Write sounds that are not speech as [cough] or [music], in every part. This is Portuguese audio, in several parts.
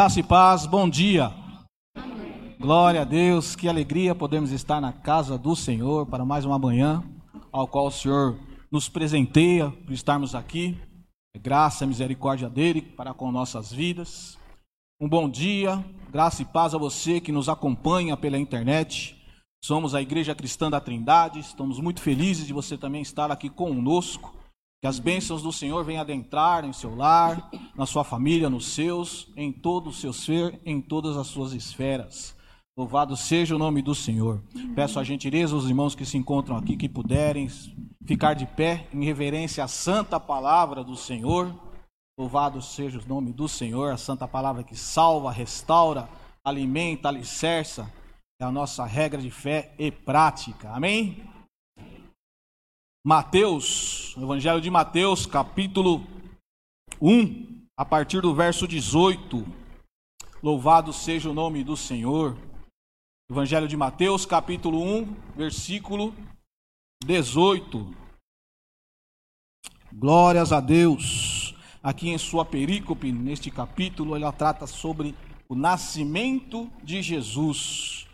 Graça e paz, bom dia. Glória a Deus, que alegria podemos estar na casa do Senhor para mais uma manhã, ao qual o Senhor nos presenteia por estarmos aqui. É graça e misericórdia dele para com nossas vidas. Um bom dia, graça e paz a você que nos acompanha pela internet. Somos a Igreja Cristã da Trindade, estamos muito felizes de você também estar aqui conosco que as bênçãos do Senhor venham adentrar em seu lar, na sua família, nos seus, em todo o seu ser, em todas as suas esferas. Louvado seja o nome do Senhor. Peço a gentileza aos irmãos que se encontram aqui que puderem ficar de pé em reverência à santa palavra do Senhor. Louvado seja o nome do Senhor, a santa palavra que salva, restaura, alimenta, alicerça. É a nossa regra de fé e prática. Amém? Mateus, Evangelho de Mateus, capítulo 1, a partir do verso 18. Louvado seja o nome do Senhor. Evangelho de Mateus, capítulo 1, versículo 18. Glórias a Deus. Aqui em sua perícope, neste capítulo, ela trata sobre o nascimento de Jesus.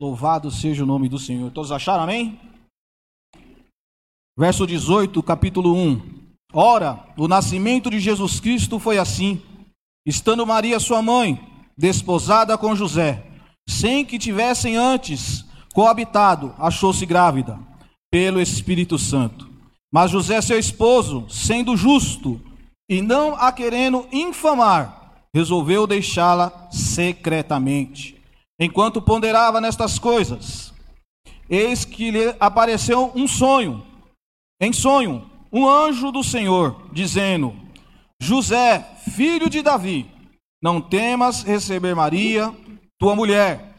Louvado seja o nome do Senhor. Todos acharam amém? Verso 18, capítulo 1. Ora, o nascimento de Jesus Cristo foi assim: estando Maria, sua mãe, desposada com José, sem que tivessem antes coabitado, achou-se grávida pelo Espírito Santo. Mas José, seu esposo, sendo justo e não a querendo infamar, resolveu deixá-la secretamente. Enquanto ponderava nestas coisas, eis que lhe apareceu um sonho em sonho, um anjo do Senhor, dizendo: José, filho de Davi, não temas receber Maria, tua mulher,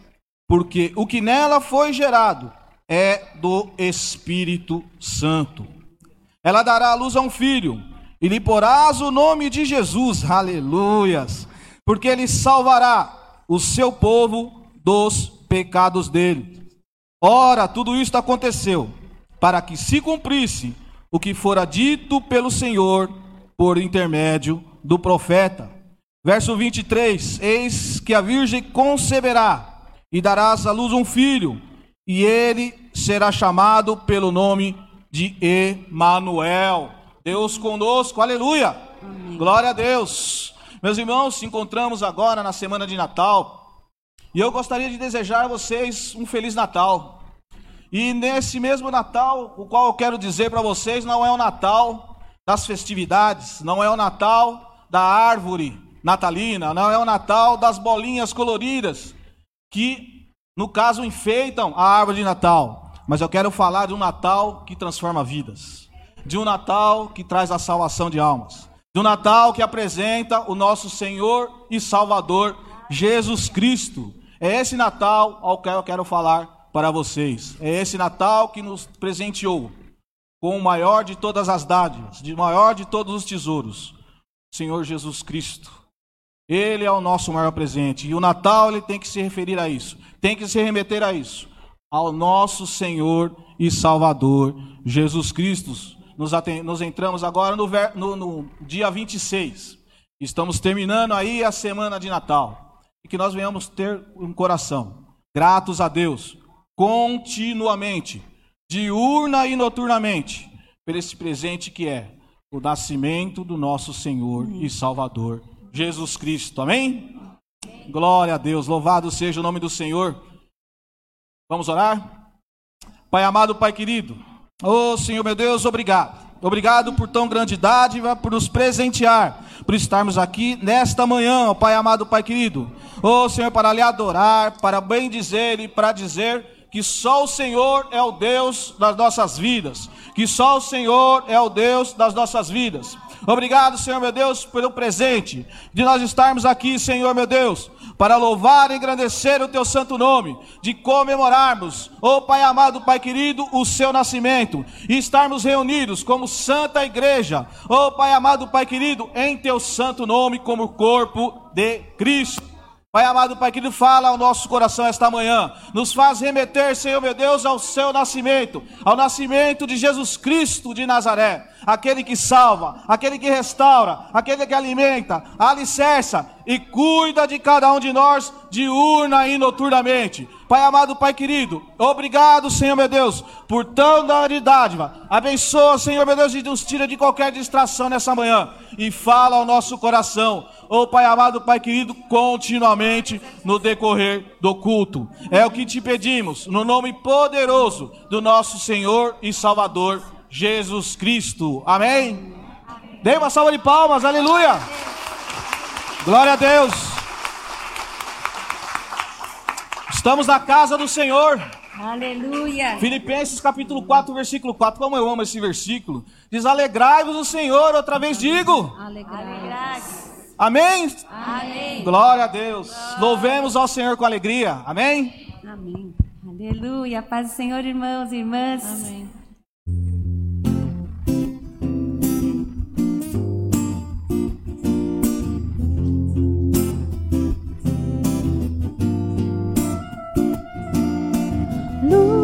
porque o que nela foi gerado é do Espírito Santo. Ela dará à luz a um filho, e lhe porás o nome de Jesus, aleluias, porque ele salvará o seu povo dos pecados dele. Ora, tudo isto aconteceu para que se cumprisse o que fora dito pelo Senhor por intermédio do profeta. Verso 23: Eis que a virgem conceberá e darás à luz um filho, e ele será chamado pelo nome de Emanuel. Deus conosco, aleluia! Amém. Glória a Deus. Meus irmãos, se encontramos agora na semana de Natal, e eu gostaria de desejar a vocês um feliz Natal. E nesse mesmo Natal, o qual eu quero dizer para vocês, não é o Natal das festividades, não é o Natal da árvore natalina, não é o Natal das bolinhas coloridas, que no caso enfeitam a árvore de Natal. Mas eu quero falar de um Natal que transforma vidas, de um Natal que traz a salvação de almas, de um Natal que apresenta o nosso Senhor e Salvador Jesus Cristo. É esse Natal ao qual eu quero falar para vocês. É esse Natal que nos presenteou com o maior de todas as dádivas, de maior de todos os tesouros, Senhor Jesus Cristo. Ele é o nosso maior presente. E o Natal ele tem que se referir a isso, tem que se remeter a isso, ao nosso Senhor e Salvador Jesus Cristo. Nos, nos entramos agora no, no, no dia 26. Estamos terminando aí a semana de Natal. E que nós venhamos ter um coração gratos a Deus continuamente, diurna e noturnamente, por esse presente que é o nascimento do nosso Senhor e Salvador, Jesus Cristo. Amém? Glória a Deus, louvado seja o nome do Senhor. Vamos orar? Pai amado, Pai querido, oh Senhor meu Deus, obrigado. Obrigado por tão grande dádiva, por nos presentear, por estarmos aqui nesta manhã, Pai amado, Pai querido. Oh Senhor, para lhe adorar, para bem dizer e para dizer que só o Senhor é o Deus das nossas vidas, que só o Senhor é o Deus das nossas vidas. Obrigado, Senhor meu Deus, pelo presente de nós estarmos aqui, Senhor meu Deus, para louvar e engrandecer o teu santo nome, de comemorarmos, ó oh, Pai amado, Pai querido, o seu nascimento e estarmos reunidos como santa igreja, ó oh, Pai amado, Pai querido, em teu santo nome como corpo de Cristo. Pai amado, Pai querido, fala ao nosso coração esta manhã. Nos faz remeter, Senhor meu Deus, ao seu nascimento, ao nascimento de Jesus Cristo de Nazaré, aquele que salva, aquele que restaura, aquele que alimenta, alicerça e cuida de cada um de nós diurna e noturnamente. Pai amado, Pai querido, obrigado, Senhor meu Deus, por tão dádiva. Abençoa, Senhor meu Deus, e nos tira de qualquer distração nessa manhã e fala ao nosso coração. Oh Pai amado, Pai querido, continuamente no decorrer do culto. É o que te pedimos, no nome poderoso do nosso Senhor e Salvador Jesus Cristo. Amém. Amém. Dê uma salva de palmas, aleluia. Glória a Deus. Estamos na casa do Senhor. Aleluia. Filipenses capítulo 4, versículo 4. Como eu amo esse versículo. Diz: Alegrai-vos o Senhor. Outra vez digo. Alegrai-vos. Amém? Amém. Glória a Deus. Glória. Louvemos ao Senhor com alegria. Amém? Amém. Aleluia. Paz do Senhor, irmãos e irmãs. Amém. blue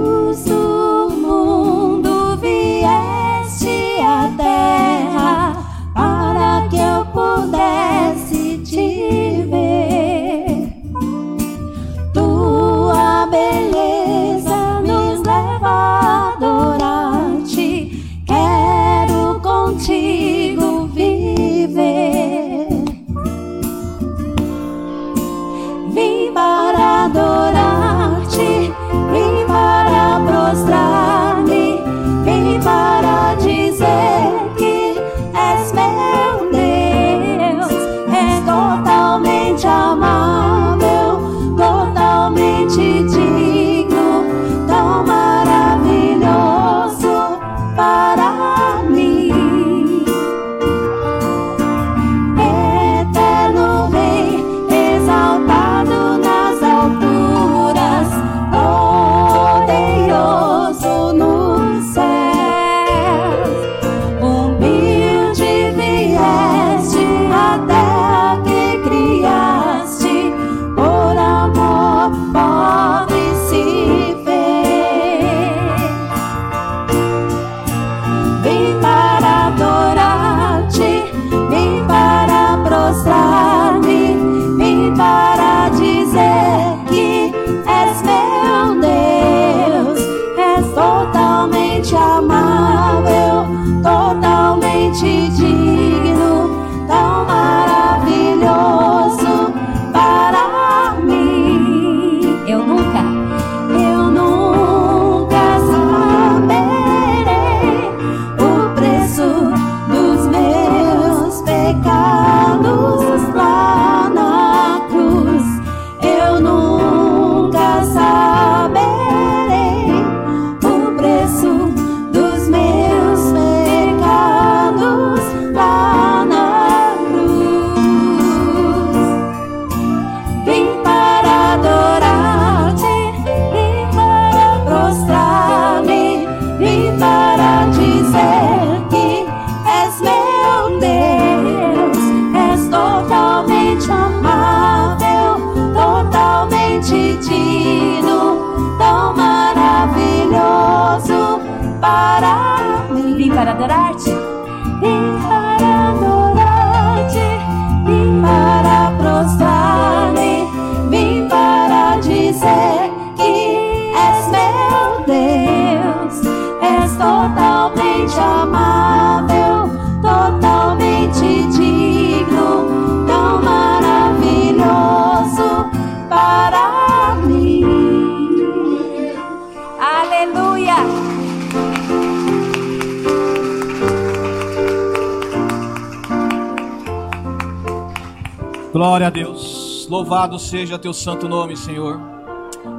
Glória a Deus. Louvado seja teu santo nome, Senhor.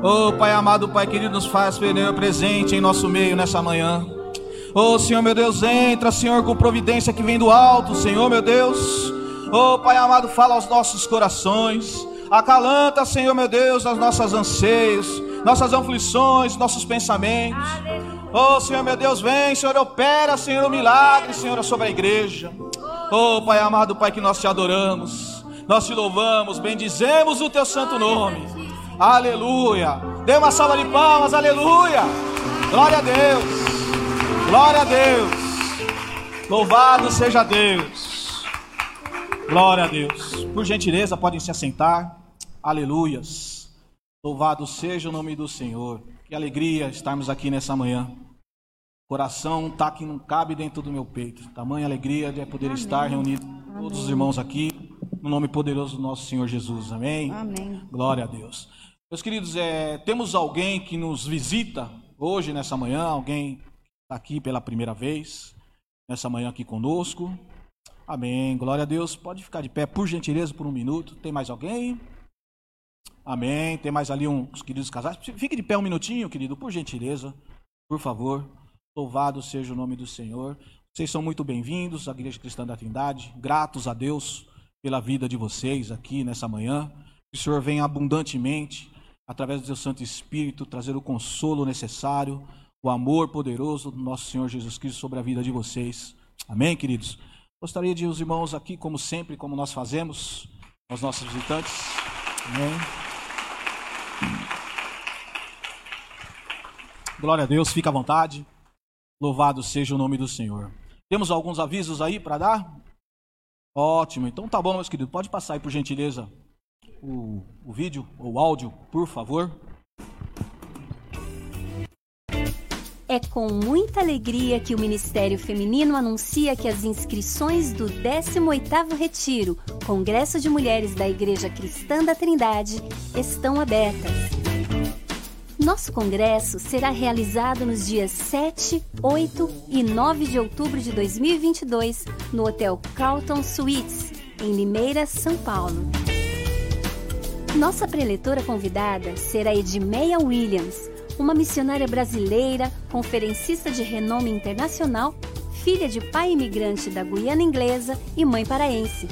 Oh, Pai amado, Pai querido, nos faz presente em nosso meio nessa manhã. Oh, Senhor meu Deus, entra, Senhor, com providência que vem do alto, Senhor meu Deus. Oh, Pai amado, fala aos nossos corações. Acalanta, Senhor meu Deus, as nossas anseios, nossas aflições, nossos pensamentos. Oh, Senhor meu Deus, vem, Senhor, opera, Senhor, o milagre, Senhor, sobre a igreja. Oh, Pai amado, Pai, que nós te adoramos Nós te louvamos, bendizemos o teu santo nome. Aleluia. Dê uma salva de palmas, aleluia. Glória a Deus. Glória a Deus. Louvado seja Deus. Glória a Deus. Por gentileza, podem se assentar. Aleluias. Louvado seja o nome do Senhor. Que alegria estarmos aqui nessa manhã. Coração tá que não cabe dentro do meu peito. Tamanha alegria de poder Amém. estar reunido todos os irmãos aqui no nome poderoso do nosso Senhor Jesus. Amém. Amém. Glória a Deus. Meus queridos, é, temos alguém que nos visita hoje nessa manhã, alguém que está aqui pela primeira vez nessa manhã aqui conosco. Amém. Glória a Deus. Pode ficar de pé, por gentileza, por um minuto. Tem mais alguém? Amém. Tem mais ali uns queridos casais. Fique de pé um minutinho, querido, por gentileza, por favor. Louvado seja o nome do Senhor. Vocês são muito bem-vindos à Igreja Cristã da Trindade. Gratos a Deus pela vida de vocês aqui nessa manhã. Que o Senhor venha abundantemente, através do seu Santo Espírito, trazer o consolo necessário, o amor poderoso do nosso Senhor Jesus Cristo sobre a vida de vocês. Amém, queridos? Gostaria de os irmãos aqui, como sempre, como nós fazemos, aos nossos visitantes. Amém. Glória a Deus, fica à vontade. Louvado seja o nome do Senhor. Temos alguns avisos aí para dar? Ótimo, então tá bom, meus queridos. Pode passar aí, por gentileza, o, o vídeo ou o áudio, por favor. É com muita alegria que o Ministério Feminino anuncia que as inscrições do 18º Retiro, Congresso de Mulheres da Igreja Cristã da Trindade, estão abertas. Nosso congresso será realizado nos dias 7, 8 e 9 de outubro de 2022 no Hotel Carlton Suites, em Limeira, São Paulo. Nossa preletora convidada será Edmeia Williams, uma missionária brasileira, conferencista de renome internacional, filha de pai imigrante da Guiana Inglesa e mãe paraense.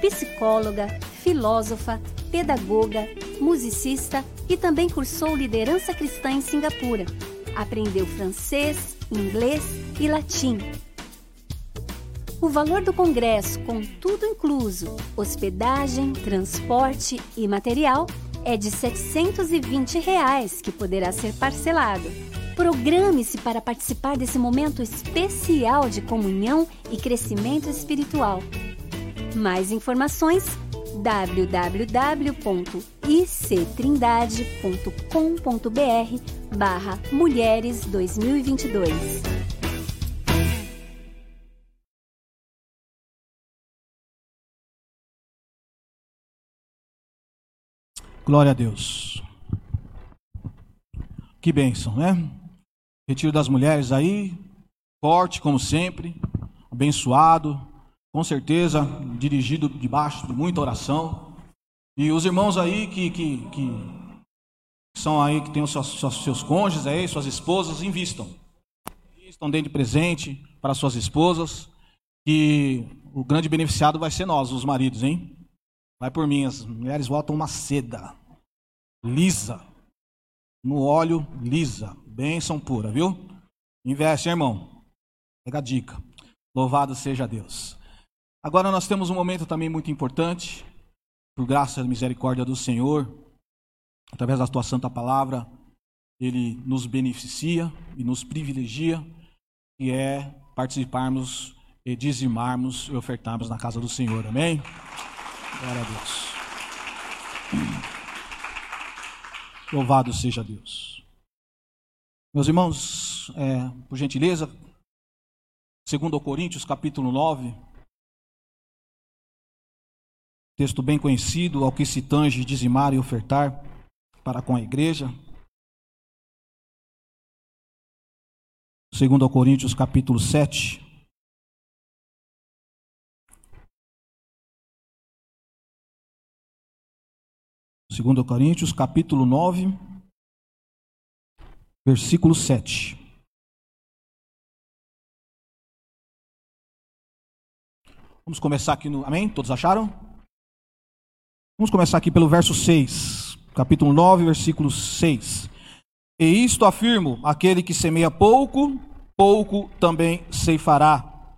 Psicóloga, filósofa, pedagoga, musicista e também cursou liderança cristã em Singapura. Aprendeu francês, inglês e latim. O valor do congresso, com tudo incluso, hospedagem, transporte e material, é de 720 reais, que poderá ser parcelado. Programe-se para participar desse momento especial de comunhão e crescimento espiritual. Mais informações www.ictrindade.com.br barra Mulheres 2022. Glória a Deus. Que bênção, né? Retiro das mulheres aí, forte como sempre, abençoado, com certeza dirigido debaixo de muita oração. E os irmãos aí que, que, que são aí, que têm os seus, seus cônjuges aí, suas esposas, invistam. Invistam dentro de presente para suas esposas. Que o grande beneficiado vai ser nós, os maridos, hein? Vai por mim, as mulheres voltam uma seda, lisa, no óleo lisa, bênção pura, viu? Investe, irmão. Pega a dica. Louvado seja Deus. Agora nós temos um momento também muito importante, por graça e misericórdia do Senhor, através da tua santa palavra, ele nos beneficia e nos privilegia, que é participarmos e dizimarmos e ofertarmos na casa do Senhor. Amém? Glória a Deus. Louvado seja Deus. Meus irmãos, é, por gentileza, segundo Coríntios capítulo 9, Texto bem conhecido, ao que se tange dizimar e ofertar para com a igreja. Segundo Coríntios capítulo 7. Segundo Coríntios capítulo 9, versículo 7. Vamos começar aqui no. Amém? Todos acharam? Vamos começar aqui pelo verso 6, capítulo 9, versículo 6. E isto afirmo: aquele que semeia pouco, pouco também ceifará.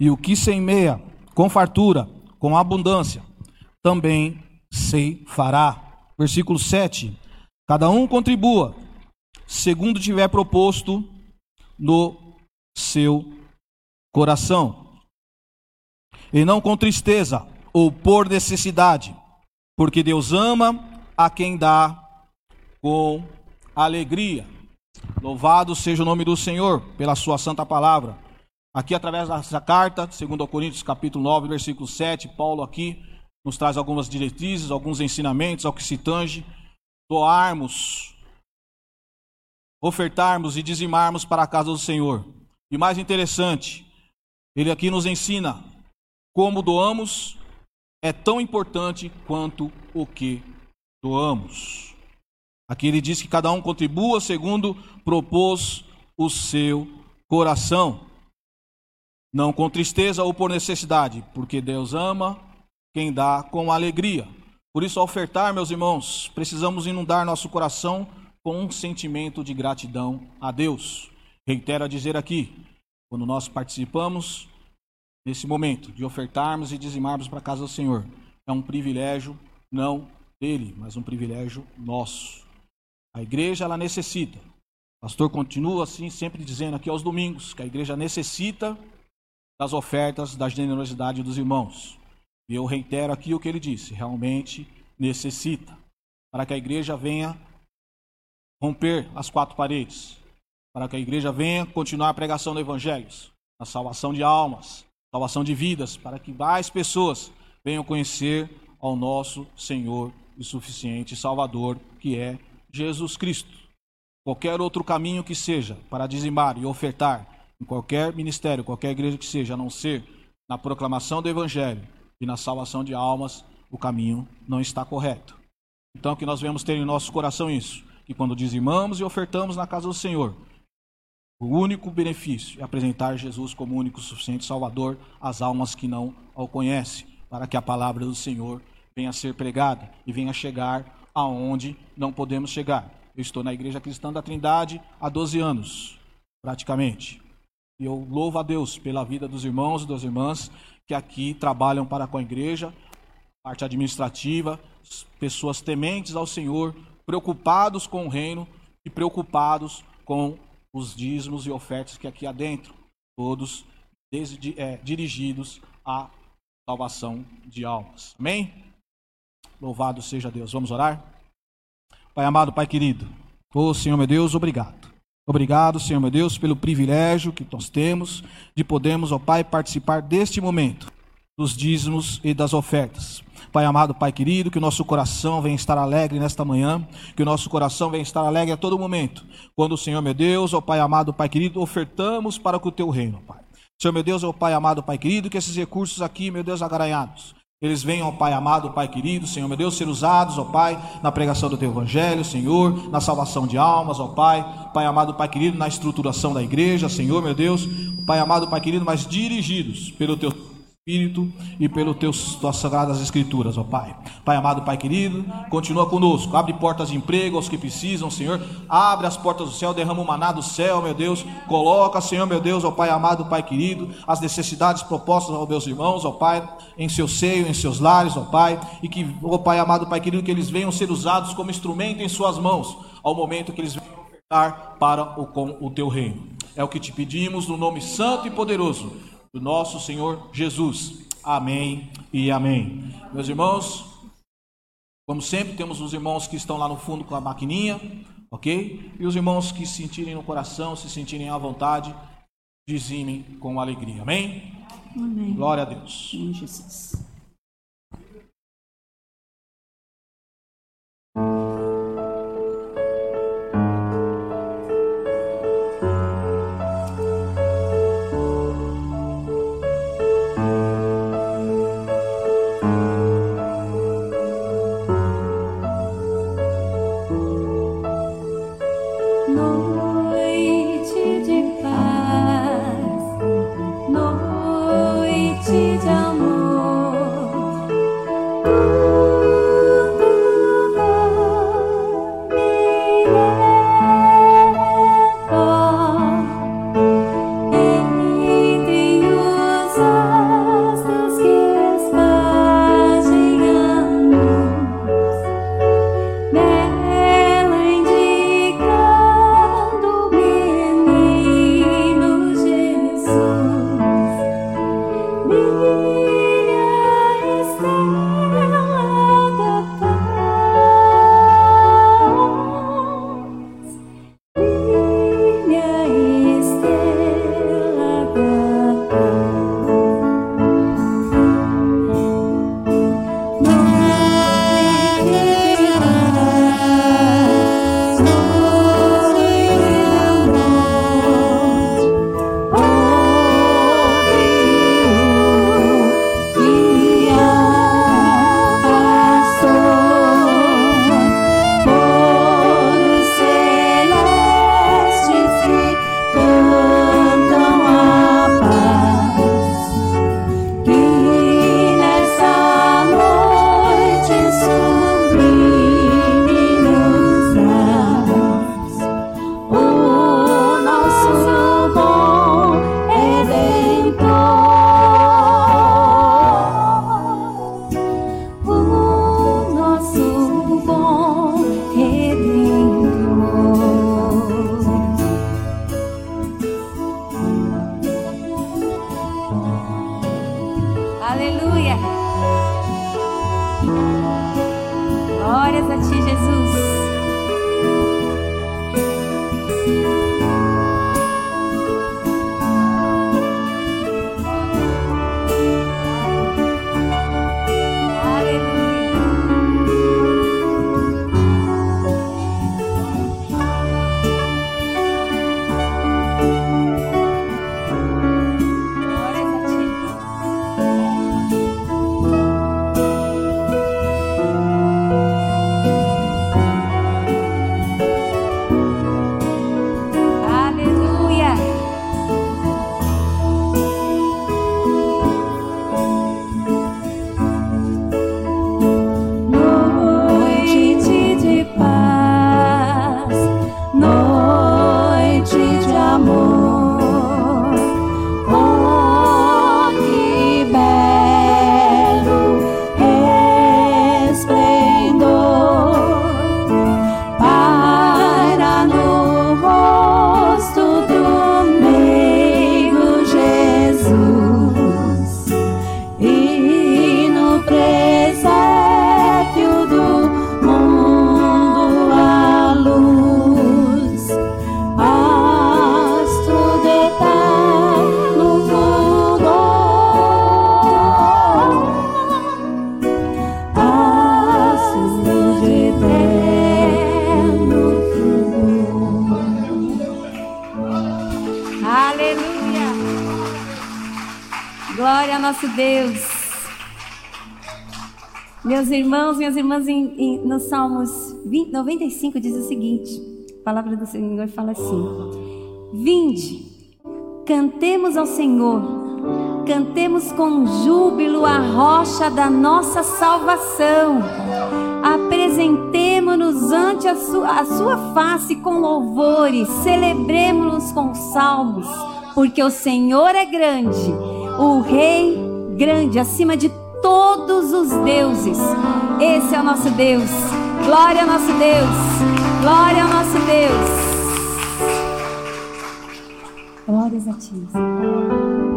E o que semeia com fartura, com abundância, também se fará. Versículo 7. Cada um contribua, segundo tiver proposto no seu coração, e não com tristeza ou por necessidade, porque Deus ama a quem dá com alegria. Louvado seja o nome do Senhor pela sua santa palavra. Aqui através dessa carta, segundo Coríntios capítulo 9, versículo 7, Paulo aqui nos traz algumas diretrizes, alguns ensinamentos ao que se tange doarmos, ofertarmos e dizimarmos para a casa do Senhor. E mais interessante, ele aqui nos ensina como doamos é tão importante quanto o que doamos. Aqui ele diz que cada um contribua segundo propôs o seu coração, não com tristeza ou por necessidade, porque Deus ama quem dá com alegria. Por isso, ao ofertar, meus irmãos, precisamos inundar nosso coração com um sentimento de gratidão a Deus. Reitero a dizer aqui, quando nós participamos nesse momento de ofertarmos e dizimarmos para a casa do Senhor, é um privilégio não dele, mas um privilégio nosso. A igreja ela necessita. O pastor continua assim sempre dizendo aqui aos domingos que a igreja necessita das ofertas, da generosidade dos irmãos. E eu reitero aqui o que ele disse: realmente necessita, para que a igreja venha romper as quatro paredes, para que a igreja venha continuar a pregação do Evangelho, a salvação de almas, salvação de vidas, para que mais pessoas venham conhecer ao nosso Senhor e suficiente Salvador, que é Jesus Cristo. Qualquer outro caminho que seja para dizimar e ofertar em qualquer ministério, qualquer igreja que seja, a não ser na proclamação do Evangelho, e na salvação de almas, o caminho não está correto. Então, que nós vemos ter em nosso coração isso, que quando dizimamos e ofertamos na casa do Senhor, o único benefício é apresentar Jesus como único suficiente Salvador às almas que não o conhecem, para que a palavra do Senhor venha a ser pregada e venha chegar aonde não podemos chegar. Eu estou na Igreja Cristã da Trindade há 12 anos, praticamente. E eu louvo a Deus pela vida dos irmãos e das irmãs que aqui trabalham para com a igreja, parte administrativa, pessoas tementes ao Senhor, preocupados com o reino e preocupados com os dízimos e ofertas que aqui há dentro, todos desde, é, dirigidos à salvação de almas. Amém? Louvado seja Deus. Vamos orar? Pai amado, Pai querido, ô oh, Senhor meu Deus, obrigado. Obrigado, Senhor meu Deus, pelo privilégio que nós temos de podermos, ó Pai, participar deste momento dos dízimos e das ofertas. Pai amado, Pai querido, que o nosso coração venha estar alegre nesta manhã, que o nosso coração venha estar alegre a todo momento, quando o Senhor meu Deus, ó Pai amado, Pai querido, ofertamos para o teu reino, Pai. Senhor meu Deus, ó Pai amado, Pai querido, que esses recursos aqui, meu Deus, agaranhados, eles venham, ó Pai amado, Pai querido, Senhor meu Deus, ser usados, ó Pai, na pregação do Teu Evangelho, Senhor, na salvação de almas, ó Pai, Pai amado, Pai querido, na estruturação da igreja, Senhor meu Deus, Pai amado, Pai querido, mas dirigidos pelo Teu Espírito e pelas tuas sagradas escrituras, ó Pai. Pai amado, Pai querido, continua conosco. Abre portas de emprego aos que precisam, Senhor. Abre as portas do céu, derrama o maná do céu, meu Deus. Coloca, Senhor, meu Deus, ó Pai amado, Pai querido, as necessidades propostas aos meus irmãos, ó Pai, em seu seio, em seus lares, ó Pai. E que, ó Pai amado, Pai querido, que eles venham ser usados como instrumento em suas mãos, ao momento que eles venham ofertar para o, com o teu reino. É o que te pedimos no nome santo e poderoso do nosso Senhor Jesus. Amém e amém. Meus irmãos, como sempre, temos os irmãos que estão lá no fundo com a maquininha, ok? E os irmãos que se sentirem no coração, se sentirem à vontade, dizimem com alegria. Amém? Amém. Glória a Deus. Jesus. Meus irmãos, minhas irmãs, em, em, no Salmos 20, 95 diz o seguinte: a palavra do Senhor fala assim: Vinde, cantemos ao Senhor, cantemos com júbilo a rocha da nossa salvação. Apresentemo-nos ante a sua, a sua face com louvores, celebremos-nos com salmos, porque o Senhor é grande, o Rei grande acima de todos os deuses. Esse é o nosso Deus. Glória ao nosso Deus. Glória ao nosso Deus. Glórias a ti.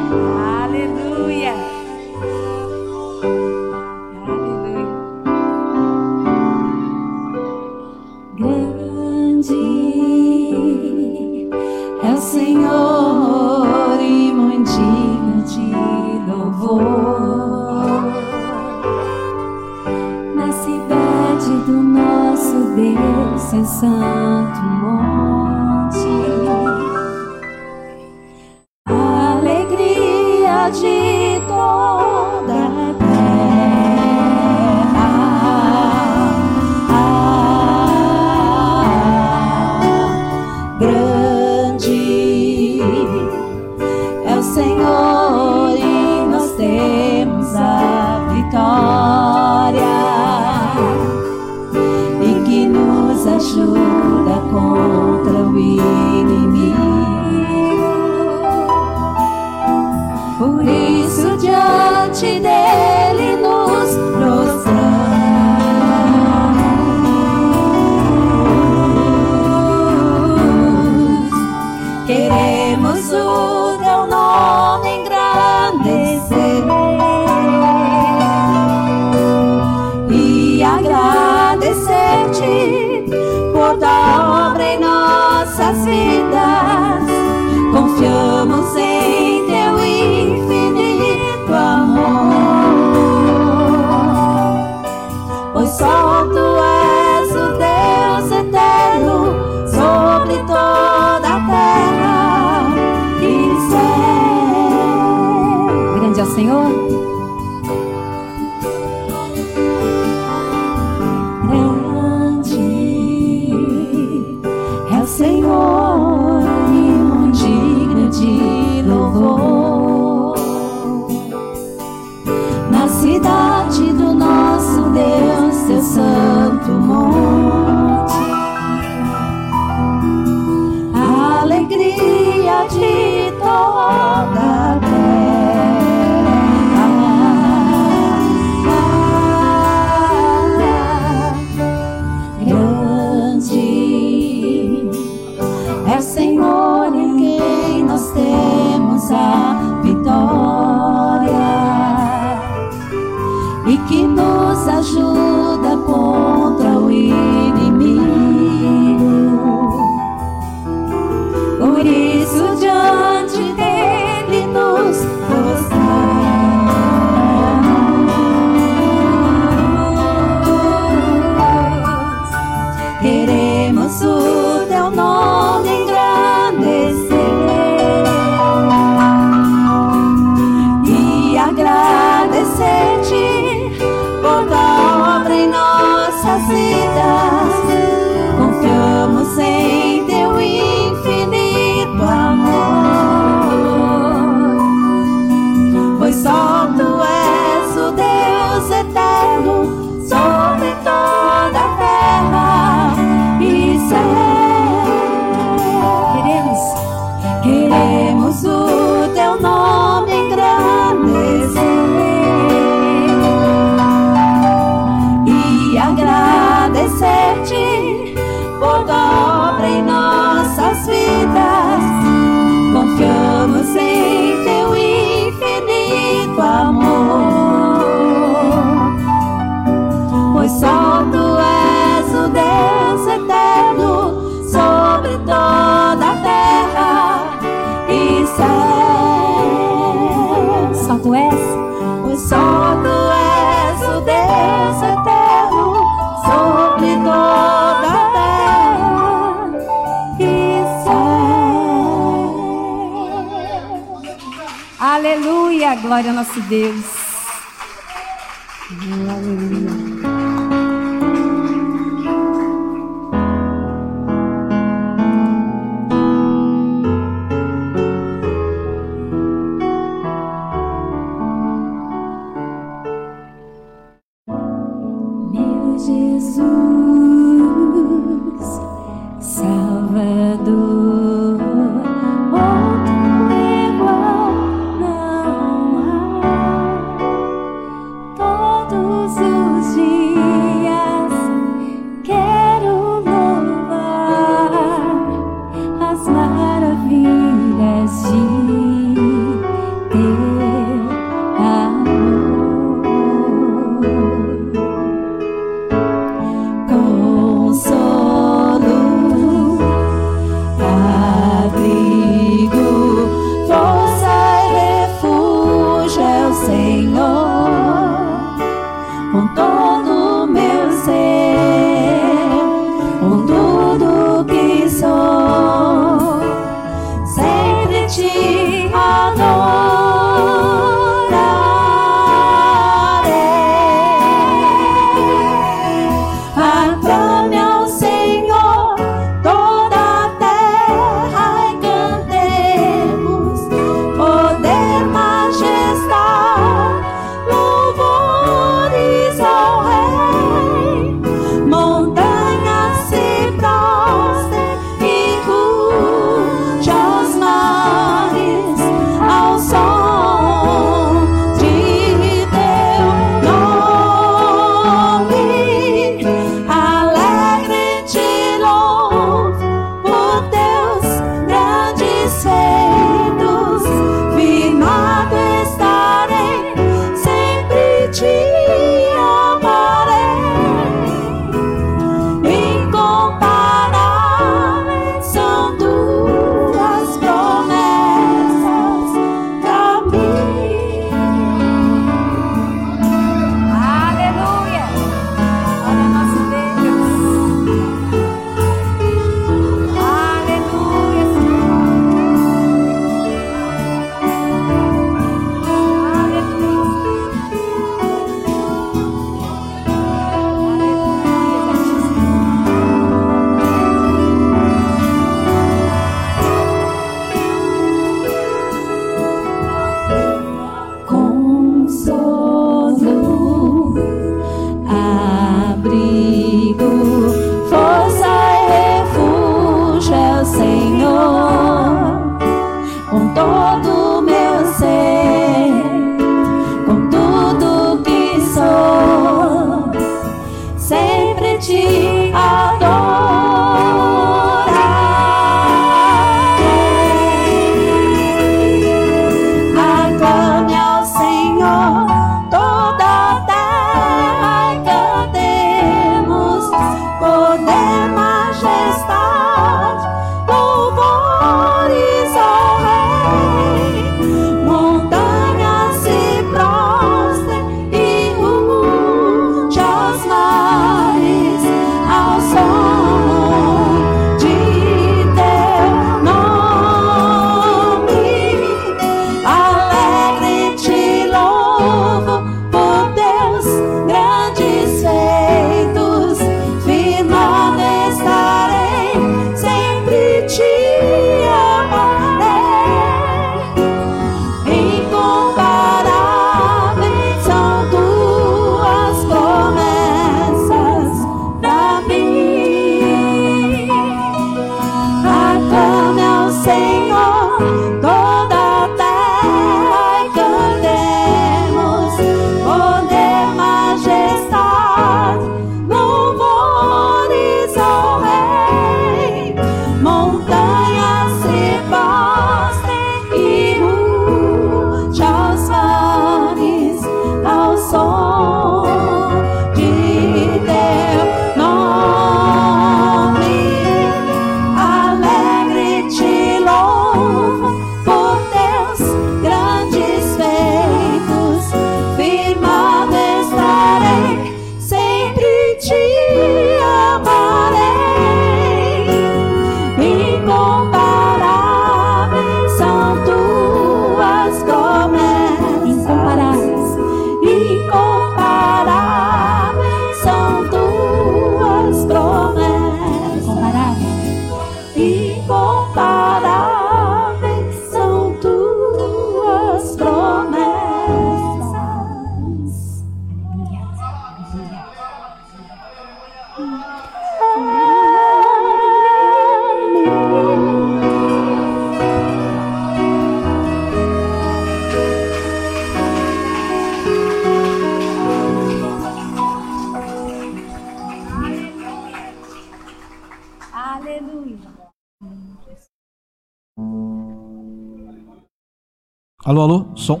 Alô, som.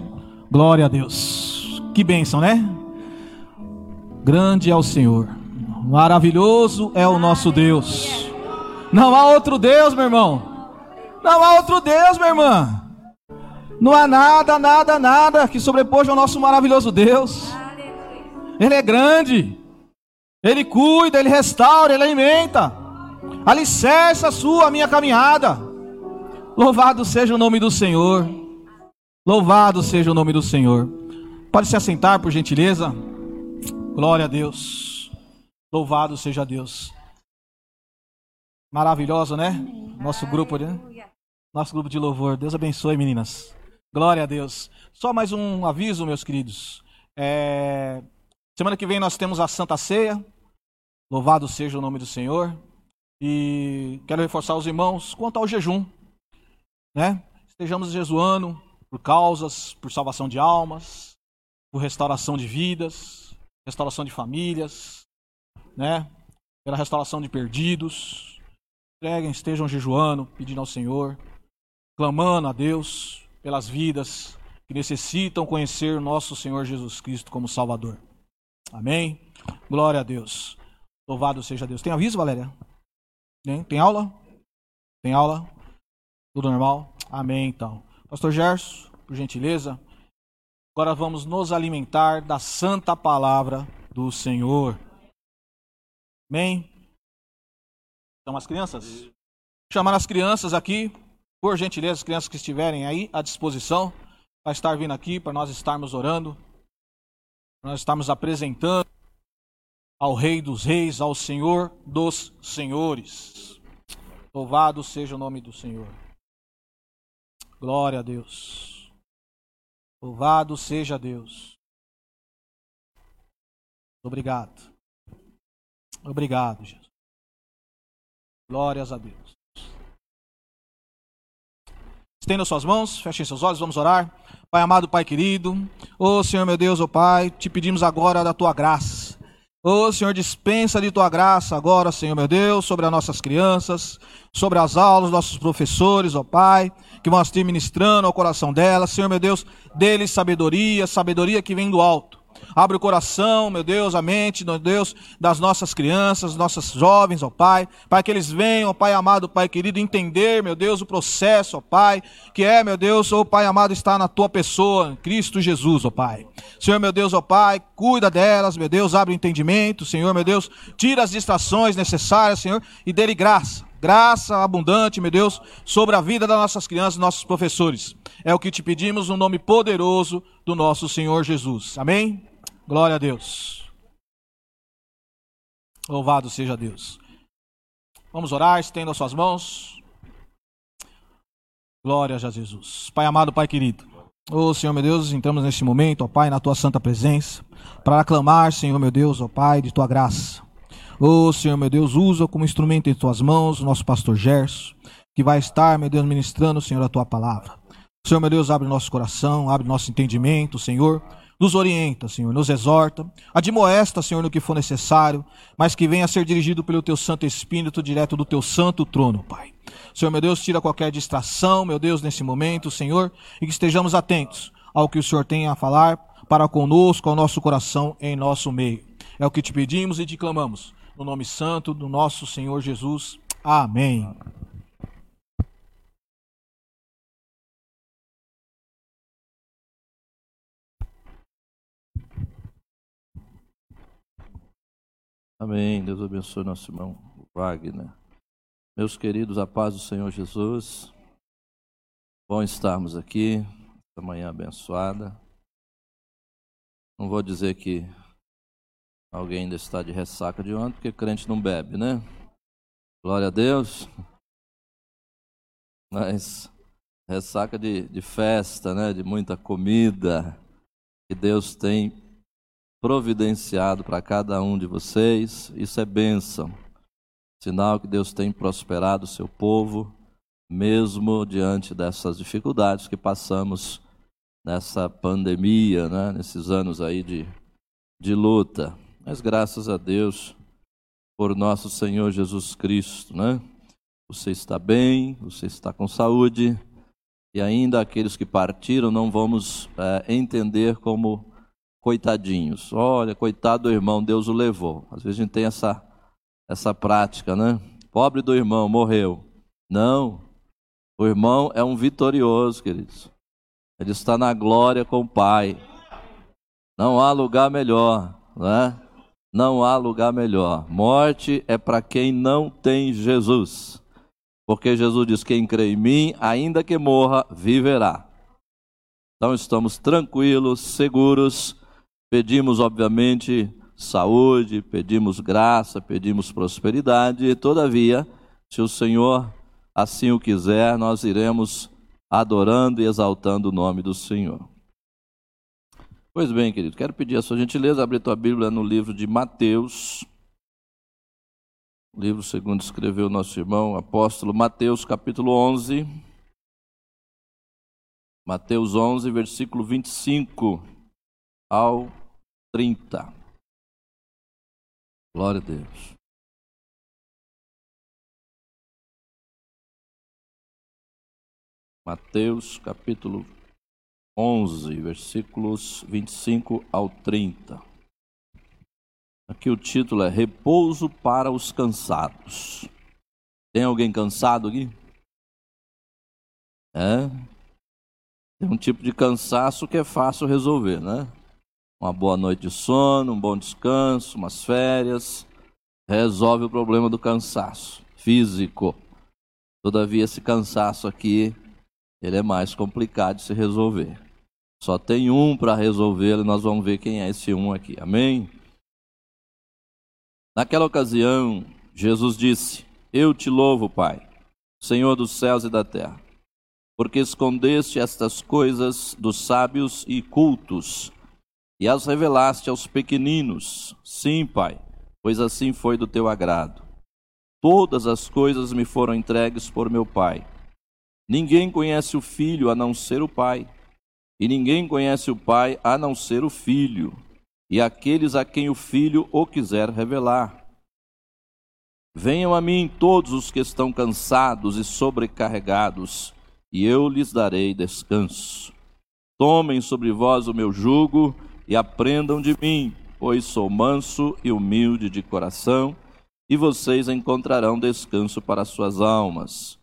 Glória a Deus. Que bênção, né? Grande é o Senhor. Maravilhoso é o nosso Deus. Não há outro Deus, meu irmão. Não há outro Deus, minha irmã. Não há nada, nada, nada que sobrepoja ao nosso maravilhoso Deus. Ele é grande. Ele cuida, ele restaura, ele alimenta. Alicerça a sua, a minha caminhada. Louvado seja o nome do Senhor. Louvado seja o nome do Senhor. Pode se assentar, por gentileza. Glória a Deus. Louvado seja Deus. Maravilhoso, né? Nosso grupo, né? Nosso grupo de louvor. Deus abençoe, meninas. Glória a Deus. Só mais um aviso, meus queridos. É... Semana que vem nós temos a Santa Ceia. Louvado seja o nome do Senhor. E quero reforçar os irmãos quanto ao jejum. Né? Estejamos jejuando por causas, por salvação de almas, por restauração de vidas, restauração de famílias, né? Pela restauração de perdidos. Entreguem, estejam jejuando, pedindo ao Senhor, clamando a Deus pelas vidas que necessitam conhecer o nosso Senhor Jesus Cristo como Salvador. Amém? Glória a Deus. Louvado seja Deus. Tem aviso, Valéria? Tem, Tem aula? Tem aula? Tudo normal? Amém, então. Pastor Gerson, por gentileza. Agora vamos nos alimentar da santa palavra do Senhor. Amém? São as crianças? Chamar as crianças aqui, por gentileza, as crianças que estiverem aí à disposição, para estar vindo aqui, para nós estarmos orando, para nós estarmos apresentando ao Rei dos Reis, ao Senhor dos Senhores. Louvado seja o nome do Senhor. Glória a Deus. Louvado seja Deus. Obrigado. Obrigado, Jesus. Glórias a Deus. Estenda suas mãos, fechem seus olhos, vamos orar. Pai amado, Pai querido, ô oh, Senhor meu Deus, ô oh, Pai, te pedimos agora da tua graça. Ô Senhor, dispensa de tua graça agora, Senhor meu Deus, sobre as nossas crianças, sobre as aulas, nossos professores, ó Pai, que vão estar ministrando ao coração delas. Senhor meu Deus, deles sabedoria, sabedoria que vem do alto. Abre o coração, meu Deus, a mente, meu Deus, das nossas crianças, nossas jovens, ó Pai, para que eles venham, ó Pai amado, Pai querido, entender, meu Deus, o processo, ó Pai, que é, meu Deus, ó Pai amado, está na tua pessoa, Cristo Jesus, ó Pai. Senhor, meu Deus, ó Pai, cuida delas, meu Deus, abre o entendimento, Senhor, meu Deus, tira as distrações necessárias, Senhor, e dê-lhe graça graça abundante, meu Deus, sobre a vida das nossas crianças nossos professores. É o que te pedimos no nome poderoso do nosso Senhor Jesus. Amém? Glória a Deus. Louvado seja Deus. Vamos orar, estenda as suas mãos. Glória a Jesus. Pai amado, Pai querido. Ô oh, Senhor meu Deus, entramos neste momento, ó Pai, na tua santa presença, para aclamar, Senhor meu Deus, ó Pai, de tua graça. Ô oh, Senhor meu Deus, usa como instrumento em tuas mãos o nosso pastor Gerson, que vai estar, meu Deus, ministrando, Senhor, a tua palavra. Senhor meu Deus, abre nosso coração, abre nosso entendimento, Senhor nos orienta, Senhor, nos exorta, admoesta, Senhor, no que for necessário, mas que venha a ser dirigido pelo Teu Santo Espírito direto do Teu santo trono, Pai. Senhor, meu Deus, tira qualquer distração, meu Deus, nesse momento, Senhor, e que estejamos atentos ao que o Senhor tem a falar para conosco, ao nosso coração, em nosso meio. É o que te pedimos e te clamamos, no nome santo do nosso Senhor Jesus. Amém. Amém. Deus abençoe nosso irmão Wagner. Meus queridos, a paz do Senhor Jesus. Bom estarmos aqui, esta manhã abençoada. Não vou dizer que alguém ainda está de ressaca de ontem, porque crente não bebe, né? Glória a Deus. [laughs] Mas ressaca de, de festa, né? De muita comida que Deus tem providenciado para cada um de vocês. Isso é bênção. Sinal que Deus tem prosperado o seu povo, mesmo diante dessas dificuldades que passamos nessa pandemia, né? nesses anos aí de, de luta. Mas graças a Deus por nosso Senhor Jesus Cristo, né? Você está bem, você está com saúde, e ainda aqueles que partiram não vamos é, entender como coitadinhos. Olha, coitado do irmão, Deus o levou. Às vezes a gente tem essa, essa prática, né? Pobre do irmão, morreu. Não. O irmão é um vitorioso, queridos. Ele está na glória com o Pai. Não há lugar melhor, né? Não há lugar melhor. Morte é para quem não tem Jesus. Porque Jesus diz: quem crê em mim, ainda que morra, viverá. Então estamos tranquilos, seguros. Pedimos, obviamente, saúde, pedimos graça, pedimos prosperidade. Todavia, se o Senhor assim o quiser, nós iremos adorando e exaltando o nome do Senhor. Pois bem, querido, quero pedir a sua gentileza, abrir tua Bíblia no livro de Mateus, livro segundo escreveu nosso irmão apóstolo Mateus, capítulo 11. Mateus 11, versículo 25 ao 30. Glória a Deus. Mateus capítulo 11, versículos 25 ao 30. Aqui o título é Repouso para os cansados. Tem alguém cansado aqui? É? Tem um tipo de cansaço que é fácil resolver, né? Uma boa noite de sono, um bom descanso, umas férias, resolve o problema do cansaço físico. Todavia, esse cansaço aqui, ele é mais complicado de se resolver. Só tem um para resolvê-lo e nós vamos ver quem é esse um aqui. Amém? Naquela ocasião, Jesus disse: Eu te louvo, Pai, Senhor dos céus e da terra, porque escondeste estas coisas dos sábios e cultos e as revelaste aos pequeninos. Sim, Pai, pois assim foi do teu agrado. Todas as coisas me foram entregues por meu Pai. Ninguém conhece o Filho a não ser o Pai e ninguém conhece o Pai a não ser o Filho, e aqueles a quem o Filho o quiser revelar. Venham a mim todos os que estão cansados e sobrecarregados, e eu lhes darei descanso. Tomem sobre vós o meu jugo e aprendam de mim, pois sou manso e humilde de coração, e vocês encontrarão descanso para suas almas,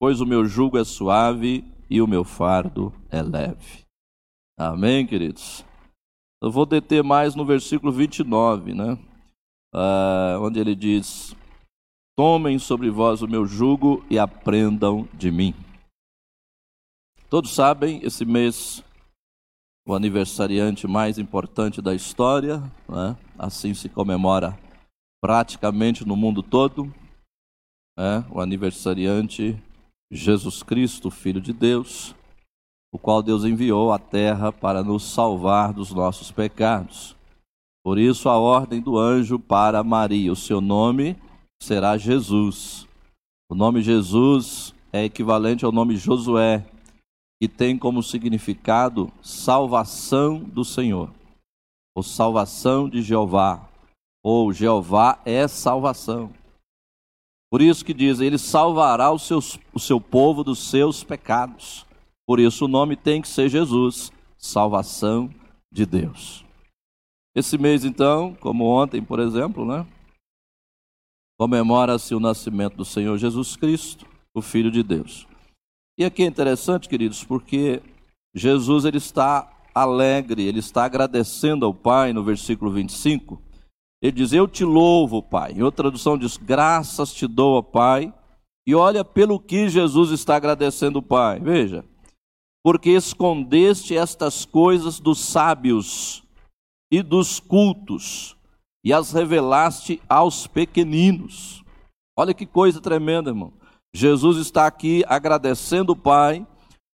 pois o meu jugo é suave e o meu fardo é leve. Amém, queridos? Eu vou deter mais no versículo 29, né? Ah, onde ele diz: Tomem sobre vós o meu jugo e aprendam de mim. Todos sabem, esse mês, o aniversariante mais importante da história, né? assim se comemora praticamente no mundo todo, né? o aniversariante Jesus Cristo, Filho de Deus o qual Deus enviou à terra para nos salvar dos nossos pecados. Por isso, a ordem do anjo para Maria, o seu nome será Jesus. O nome Jesus é equivalente ao nome Josué, que tem como significado salvação do Senhor, ou salvação de Jeová, ou Jeová é salvação. Por isso que diz, ele salvará os seus, o seu povo dos seus pecados. Por isso o nome tem que ser Jesus, salvação de Deus. Esse mês, então, como ontem, por exemplo, né? Comemora-se o nascimento do Senhor Jesus Cristo, o Filho de Deus. E aqui é interessante, queridos, porque Jesus ele está alegre, ele está agradecendo ao Pai no versículo 25. Ele diz: Eu te louvo, Pai. Em outra tradução diz: Graças te dou, Pai. E olha pelo que Jesus está agradecendo o Pai. Veja, porque escondeste estas coisas dos sábios e dos cultos e as revelaste aos pequeninos. Olha que coisa tremenda, irmão. Jesus está aqui agradecendo o Pai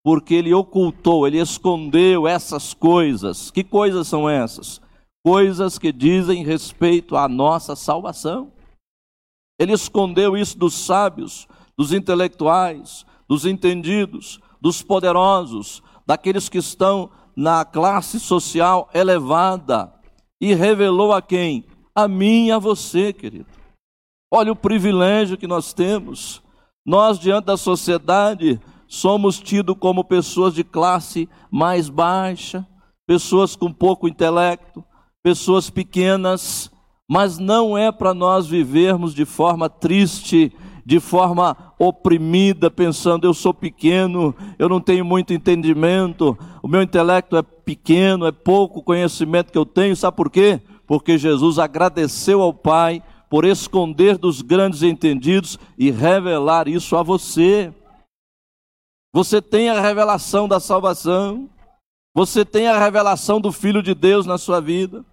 porque ele ocultou, ele escondeu essas coisas. Que coisas são essas? Coisas que dizem respeito à nossa salvação. Ele escondeu isso dos sábios, dos intelectuais, dos entendidos, dos poderosos, daqueles que estão na classe social elevada, e revelou a quem? A mim e a você, querido. Olha o privilégio que nós temos. Nós, diante da sociedade, somos tidos como pessoas de classe mais baixa, pessoas com pouco intelecto, pessoas pequenas, mas não é para nós vivermos de forma triste, de forma oprimida, pensando eu sou pequeno, eu não tenho muito entendimento, o meu intelecto é pequeno, é pouco conhecimento que eu tenho, sabe por quê? Porque Jesus agradeceu ao Pai por esconder dos grandes entendidos e revelar isso a você. Você tem a revelação da salvação, você tem a revelação do Filho de Deus na sua vida,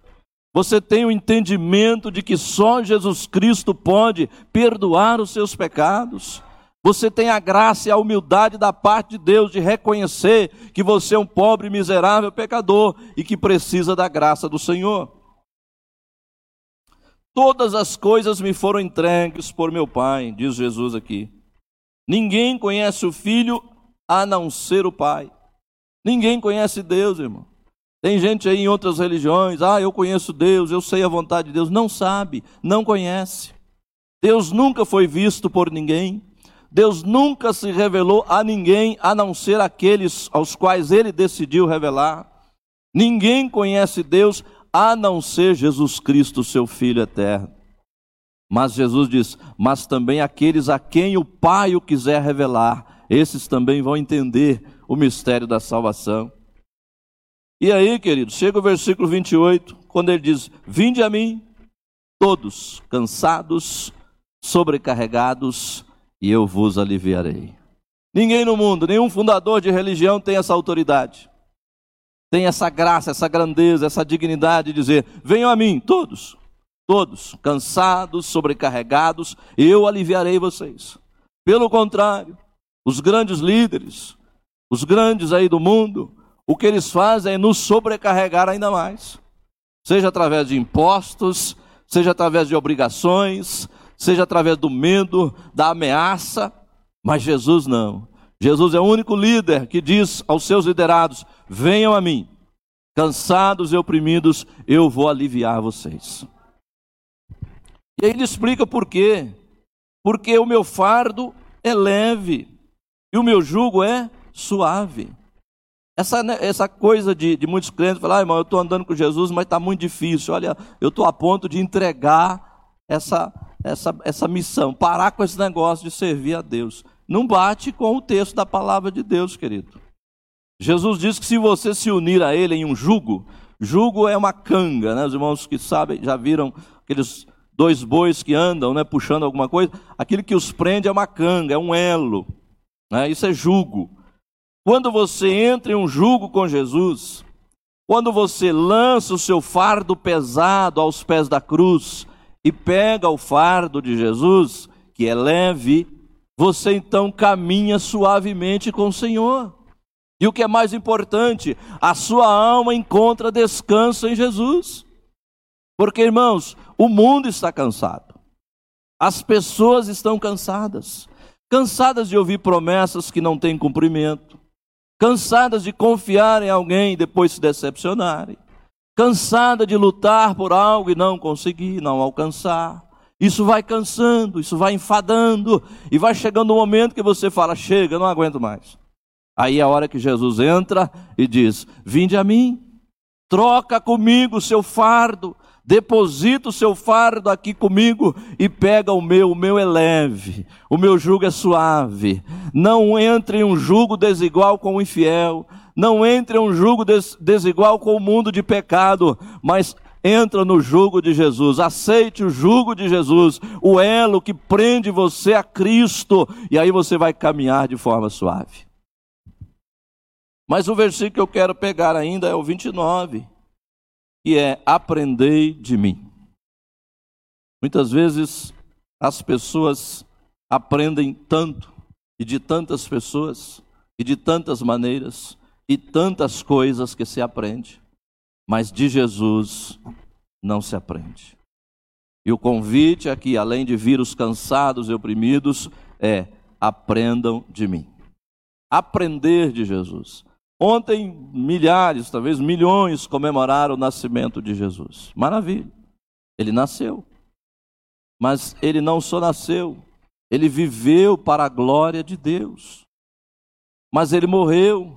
você tem o entendimento de que só Jesus Cristo pode perdoar os seus pecados. Você tem a graça e a humildade da parte de Deus de reconhecer que você é um pobre, miserável pecador e que precisa da graça do Senhor. Todas as coisas me foram entregues por meu Pai, diz Jesus aqui. Ninguém conhece o Filho a não ser o Pai. Ninguém conhece Deus, irmão. Tem gente aí em outras religiões, ah, eu conheço Deus, eu sei a vontade de Deus. Não sabe, não conhece. Deus nunca foi visto por ninguém. Deus nunca se revelou a ninguém a não ser aqueles aos quais ele decidiu revelar. Ninguém conhece Deus a não ser Jesus Cristo, seu Filho eterno. Mas Jesus diz: Mas também aqueles a quem o Pai o quiser revelar, esses também vão entender o mistério da salvação. E aí, querido, chega o versículo 28, quando ele diz: Vinde a mim, todos cansados, sobrecarregados, e eu vos aliviarei. Ninguém no mundo, nenhum fundador de religião tem essa autoridade, tem essa graça, essa grandeza, essa dignidade de dizer: Venham a mim, todos, todos, cansados, sobrecarregados, eu aliviarei vocês. Pelo contrário, os grandes líderes, os grandes aí do mundo, o que eles fazem é nos sobrecarregar ainda mais. Seja através de impostos, seja através de obrigações, seja através do medo, da ameaça, mas Jesus não. Jesus é o único líder que diz aos seus liderados: venham a mim, cansados e oprimidos, eu vou aliviar vocês. E aí ele explica por quê. Porque o meu fardo é leve e o meu jugo é suave. Essa, né, essa coisa de, de muitos crentes falar, ah, irmão, eu estou andando com Jesus, mas está muito difícil. Olha, eu estou a ponto de entregar essa, essa, essa missão, parar com esse negócio de servir a Deus. Não bate com o texto da palavra de Deus, querido. Jesus diz que se você se unir a Ele em um jugo, jugo é uma canga, né? Os irmãos que sabem, já viram aqueles dois bois que andam, né, puxando alguma coisa. Aquilo que os prende é uma canga, é um elo. Né? Isso é jugo. Quando você entra em um jugo com Jesus, quando você lança o seu fardo pesado aos pés da cruz e pega o fardo de Jesus, que é leve, você então caminha suavemente com o Senhor. E o que é mais importante, a sua alma encontra descanso em Jesus. Porque, irmãos, o mundo está cansado, as pessoas estão cansadas, cansadas de ouvir promessas que não têm cumprimento, cansadas de confiar em alguém e depois se decepcionarem, cansada de lutar por algo e não conseguir, não alcançar. Isso vai cansando, isso vai enfadando, e vai chegando um momento que você fala: chega, não aguento mais. Aí é a hora que Jesus entra e diz: Vinde a mim, troca comigo o seu fardo, Deposita o seu fardo aqui comigo e pega o meu, o meu é leve, o meu jugo é suave. Não entre em um jugo desigual com o infiel, não entre em um jugo des desigual com o mundo de pecado, mas entra no jugo de Jesus, aceite o jugo de Jesus, o elo que prende você a Cristo, e aí você vai caminhar de forma suave. Mas o versículo que eu quero pegar ainda é o 29 que é aprendei de mim. Muitas vezes as pessoas aprendem tanto e de tantas pessoas e de tantas maneiras e tantas coisas que se aprende, mas de Jesus não se aprende. E o convite aqui, além de vir os cansados e oprimidos, é aprendam de mim. Aprender de Jesus. Ontem, milhares, talvez milhões, comemoraram o nascimento de Jesus. Maravilha. Ele nasceu. Mas ele não só nasceu, ele viveu para a glória de Deus. mas ele morreu.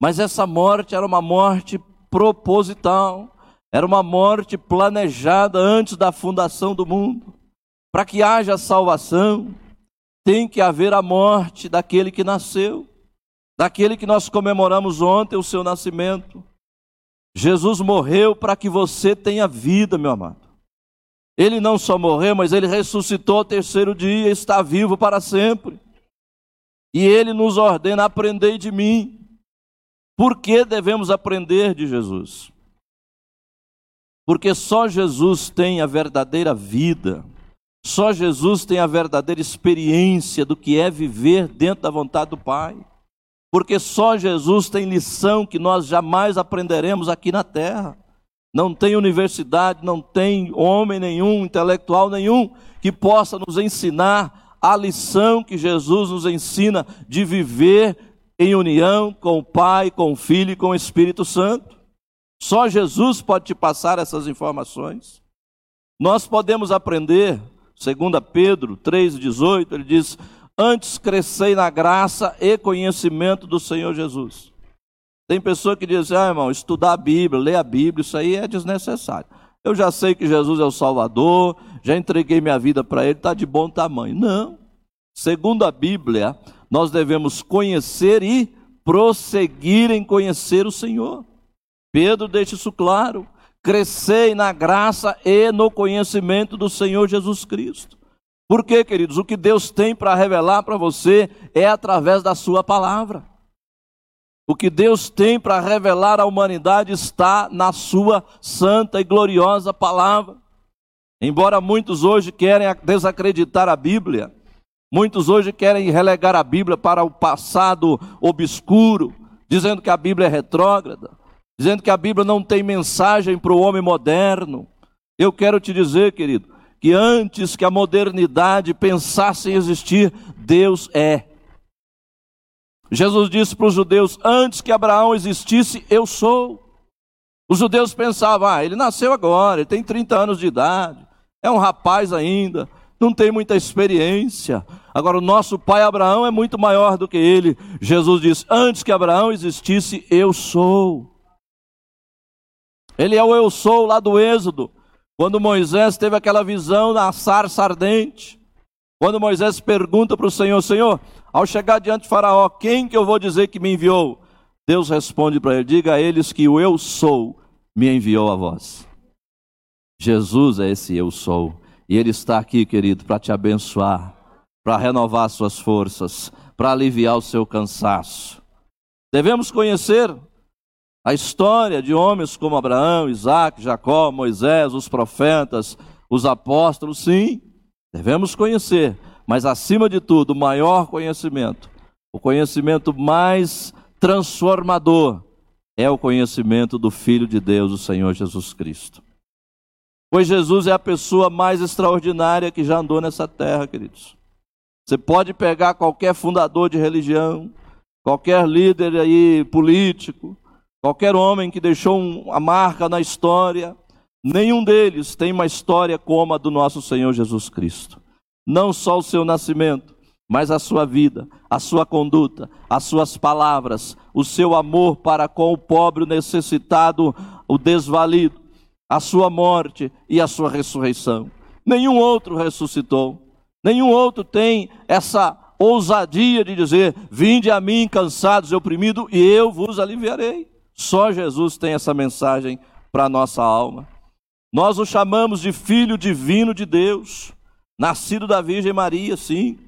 Mas essa morte era uma morte proposital, era uma morte planejada antes da fundação do mundo. Para que haja salvação, tem que haver a morte daquele que nasceu, daquele que nós comemoramos ontem o seu nascimento. Jesus morreu para que você tenha vida, meu amado. Ele não só morreu, mas ele ressuscitou ao terceiro dia, está vivo para sempre. E ele nos ordena: aprender de mim. Por que devemos aprender de Jesus? Porque só Jesus tem a verdadeira vida, só Jesus tem a verdadeira experiência do que é viver dentro da vontade do Pai. Porque só Jesus tem lição que nós jamais aprenderemos aqui na terra. Não tem universidade, não tem homem nenhum, intelectual nenhum, que possa nos ensinar a lição que Jesus nos ensina de viver em união com o Pai, com o Filho e com o Espírito Santo. Só Jesus pode te passar essas informações. Nós podemos aprender, segundo Pedro 3,18, ele diz, antes crescei na graça e conhecimento do Senhor Jesus. Tem pessoa que diz, ah, irmão, estudar a Bíblia, ler a Bíblia, isso aí é desnecessário. Eu já sei que Jesus é o Salvador, já entreguei minha vida para Ele, está de bom tamanho. Não. Segundo a Bíblia, nós devemos conhecer e prosseguir em conhecer o Senhor. Pedro deixa isso claro. Crescei na graça e no conhecimento do Senhor Jesus Cristo. Por quê, queridos? O que Deus tem para revelar para você é através da Sua palavra. O que Deus tem para revelar à humanidade está na sua santa e gloriosa palavra. Embora muitos hoje querem desacreditar a Bíblia, muitos hoje querem relegar a Bíblia para o passado obscuro, dizendo que a Bíblia é retrógrada, dizendo que a Bíblia não tem mensagem para o homem moderno. Eu quero te dizer, querido, que antes que a modernidade pensasse em existir, Deus é. Jesus disse para os judeus: Antes que Abraão existisse, eu sou. Os judeus pensavam: Ah, ele nasceu agora, ele tem 30 anos de idade, é um rapaz ainda, não tem muita experiência. Agora, o nosso pai Abraão é muito maior do que ele. Jesus disse: Antes que Abraão existisse, eu sou. Ele é o eu sou lá do Êxodo, quando Moisés teve aquela visão na sarça ardente. Quando Moisés pergunta para o Senhor: Senhor, ao chegar diante de Faraó, quem que eu vou dizer que me enviou? Deus responde para ele: Diga a eles que o eu sou me enviou a vós. Jesus é esse eu sou. E Ele está aqui, querido, para te abençoar, para renovar suas forças, para aliviar o seu cansaço. Devemos conhecer a história de homens como Abraão, Isaac, Jacó, Moisés, os profetas, os apóstolos, sim, devemos conhecer, mas acima de tudo, o maior conhecimento, o conhecimento mais transformador, é o conhecimento do Filho de Deus, o Senhor Jesus Cristo. Pois Jesus é a pessoa mais extraordinária que já andou nessa terra, queridos. Você pode pegar qualquer fundador de religião, qualquer líder aí político, qualquer homem que deixou uma marca na história, nenhum deles tem uma história como a do nosso Senhor Jesus Cristo não só o seu nascimento, mas a sua vida, a sua conduta, as suas palavras, o seu amor para com o pobre, o necessitado, o desvalido, a sua morte e a sua ressurreição. Nenhum outro ressuscitou, nenhum outro tem essa ousadia de dizer: Vinde a mim, cansados e oprimidos, e eu vos aliviarei. Só Jesus tem essa mensagem para a nossa alma. Nós o chamamos de Filho Divino de Deus nascido da Virgem Maria, sim.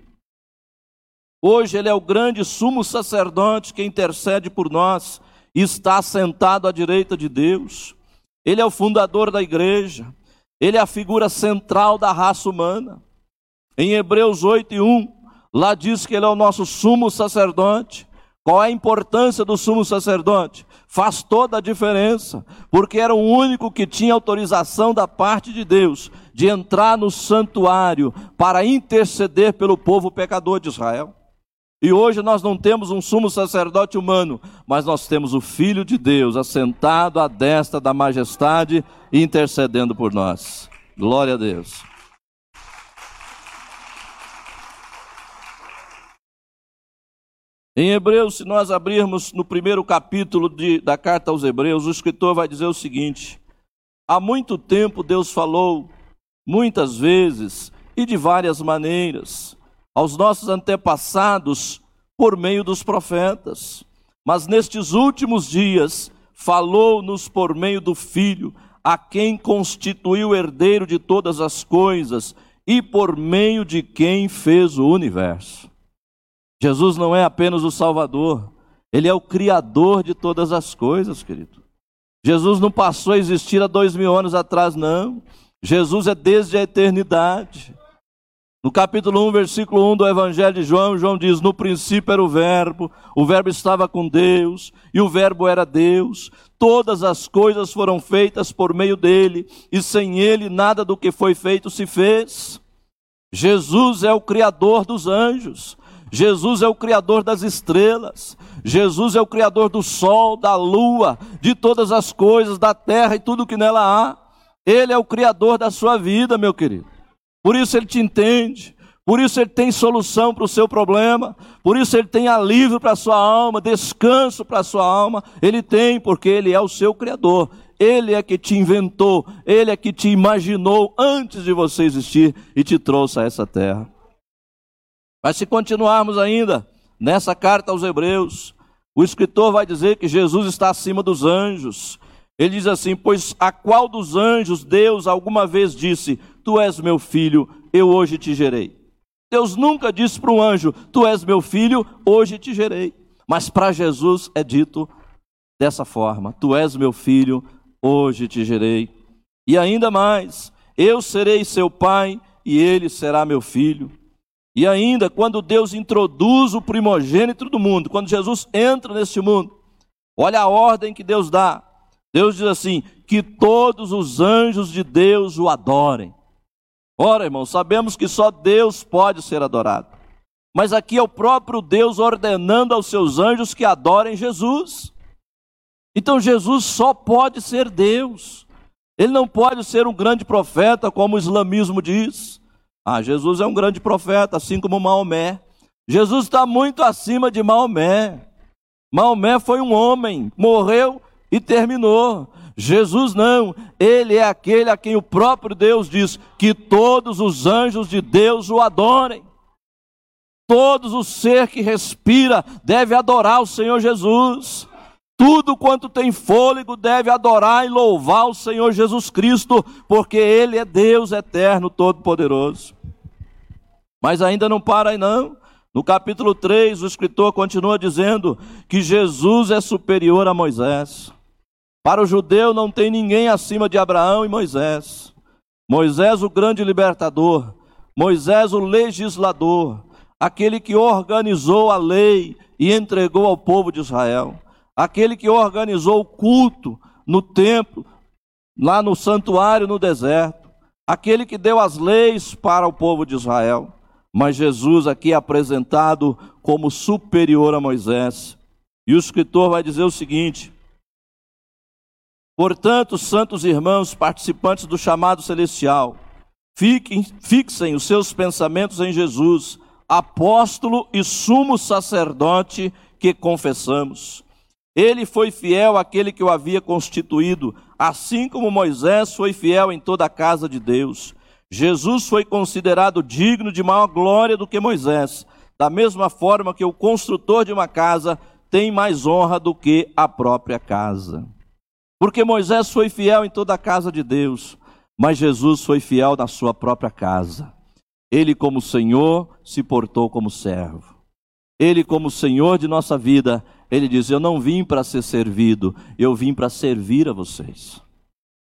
Hoje ele é o grande sumo sacerdote que intercede por nós e está sentado à direita de Deus. Ele é o fundador da igreja. Ele é a figura central da raça humana. Em Hebreus 8 e 1, lá diz que ele é o nosso sumo sacerdote. Qual é a importância do sumo sacerdote? Faz toda a diferença, porque era o único que tinha autorização da parte de Deus de entrar no santuário para interceder pelo povo pecador de Israel. E hoje nós não temos um sumo sacerdote humano, mas nós temos o Filho de Deus assentado à destra da majestade intercedendo por nós. Glória a Deus. Em Hebreus, se nós abrirmos no primeiro capítulo de, da carta aos Hebreus, o escritor vai dizer o seguinte: Há muito tempo Deus falou, muitas vezes e de várias maneiras, aos nossos antepassados por meio dos profetas. Mas nestes últimos dias, falou-nos por meio do Filho, a quem constituiu herdeiro de todas as coisas e por meio de quem fez o universo. Jesus não é apenas o Salvador, ele é o Criador de todas as coisas, querido. Jesus não passou a existir há dois mil anos atrás, não. Jesus é desde a eternidade. No capítulo 1, versículo 1 do Evangelho de João, João diz: No princípio era o Verbo, o Verbo estava com Deus, e o Verbo era Deus. Todas as coisas foram feitas por meio dele, e sem ele nada do que foi feito se fez. Jesus é o Criador dos anjos, Jesus é o Criador das estrelas, Jesus é o Criador do sol, da lua, de todas as coisas, da terra e tudo que nela há. Ele é o Criador da sua vida, meu querido. Por isso ele te entende, por isso ele tem solução para o seu problema, por isso ele tem alívio para a sua alma, descanso para a sua alma. Ele tem, porque ele é o seu Criador. Ele é que te inventou, ele é que te imaginou antes de você existir e te trouxe a essa terra. Mas se continuarmos ainda nessa carta aos Hebreus, o escritor vai dizer que Jesus está acima dos anjos. Ele diz assim: Pois a qual dos anjos Deus alguma vez disse: Tu és meu filho, eu hoje te gerei? Deus nunca disse para um anjo: Tu és meu filho, hoje te gerei. Mas para Jesus é dito dessa forma: Tu és meu filho, hoje te gerei. E ainda mais: Eu serei seu pai e ele será meu filho. E ainda, quando Deus introduz o primogênito do mundo, quando Jesus entra neste mundo, olha a ordem que Deus dá. Deus diz assim: que todos os anjos de Deus o adorem. Ora, irmão, sabemos que só Deus pode ser adorado. Mas aqui é o próprio Deus ordenando aos seus anjos que adorem Jesus. Então Jesus só pode ser Deus. Ele não pode ser um grande profeta, como o islamismo diz. Ah, Jesus é um grande profeta, assim como Maomé. Jesus está muito acima de Maomé. Maomé foi um homem, morreu e terminou. Jesus não, ele é aquele a quem o próprio Deus diz que todos os anjos de Deus o adorem. Todos o ser que respira deve adorar o Senhor Jesus. Tudo quanto tem fôlego deve adorar e louvar o Senhor Jesus Cristo, porque Ele é Deus eterno, todo-poderoso. Mas ainda não para aí não. No capítulo 3, o escritor continua dizendo que Jesus é superior a Moisés. Para o judeu não tem ninguém acima de Abraão e Moisés. Moisés, o grande libertador, Moisés, o legislador, aquele que organizou a lei e entregou ao povo de Israel, aquele que organizou o culto no templo, lá no santuário no deserto, aquele que deu as leis para o povo de Israel. Mas Jesus aqui é apresentado como superior a Moisés. E o escritor vai dizer o seguinte: Portanto, santos irmãos, participantes do chamado celestial, fiquem, fixem os seus pensamentos em Jesus, apóstolo e sumo sacerdote que confessamos. Ele foi fiel àquele que o havia constituído, assim como Moisés foi fiel em toda a casa de Deus. Jesus foi considerado digno de maior glória do que Moisés, da mesma forma que o construtor de uma casa tem mais honra do que a própria casa. Porque Moisés foi fiel em toda a casa de Deus, mas Jesus foi fiel na sua própria casa. Ele, como Senhor, se portou como servo. Ele, como Senhor de nossa vida, ele diz: Eu não vim para ser servido, eu vim para servir a vocês.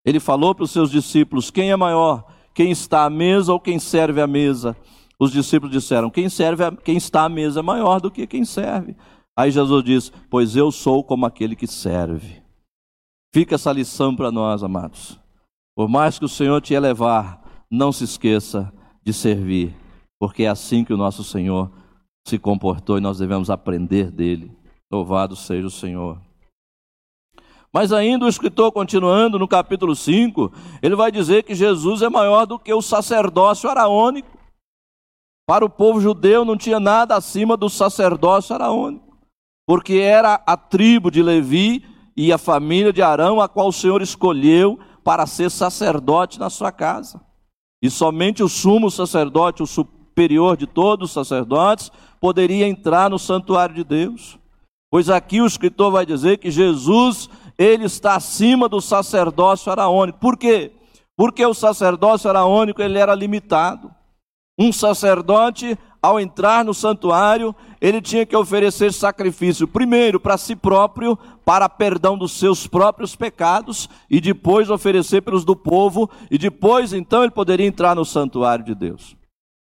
Ele falou para os seus discípulos: Quem é maior? quem está à mesa ou quem serve à mesa? Os discípulos disseram: quem serve, a, quem está à mesa é maior do que quem serve. Aí Jesus diz: Pois eu sou como aquele que serve. Fica essa lição para nós, amados. Por mais que o Senhor te elevar, não se esqueça de servir, porque é assim que o nosso Senhor se comportou e nós devemos aprender dele. Louvado seja o Senhor. Mas ainda o escritor, continuando no capítulo 5, ele vai dizer que Jesus é maior do que o sacerdócio araônico. Para o povo judeu não tinha nada acima do sacerdócio araônico. porque era a tribo de Levi e a família de Arão a qual o Senhor escolheu para ser sacerdote na sua casa. E somente o sumo sacerdote, o superior de todos os sacerdotes, poderia entrar no santuário de Deus. Pois aqui o escritor vai dizer que Jesus, ele está acima do sacerdócio araônico. Por quê? Porque o sacerdócio araônico ele era limitado. Um sacerdote, ao entrar no santuário, ele tinha que oferecer sacrifício, primeiro para si próprio, para perdão dos seus próprios pecados, e depois oferecer pelos do povo, e depois então ele poderia entrar no santuário de Deus.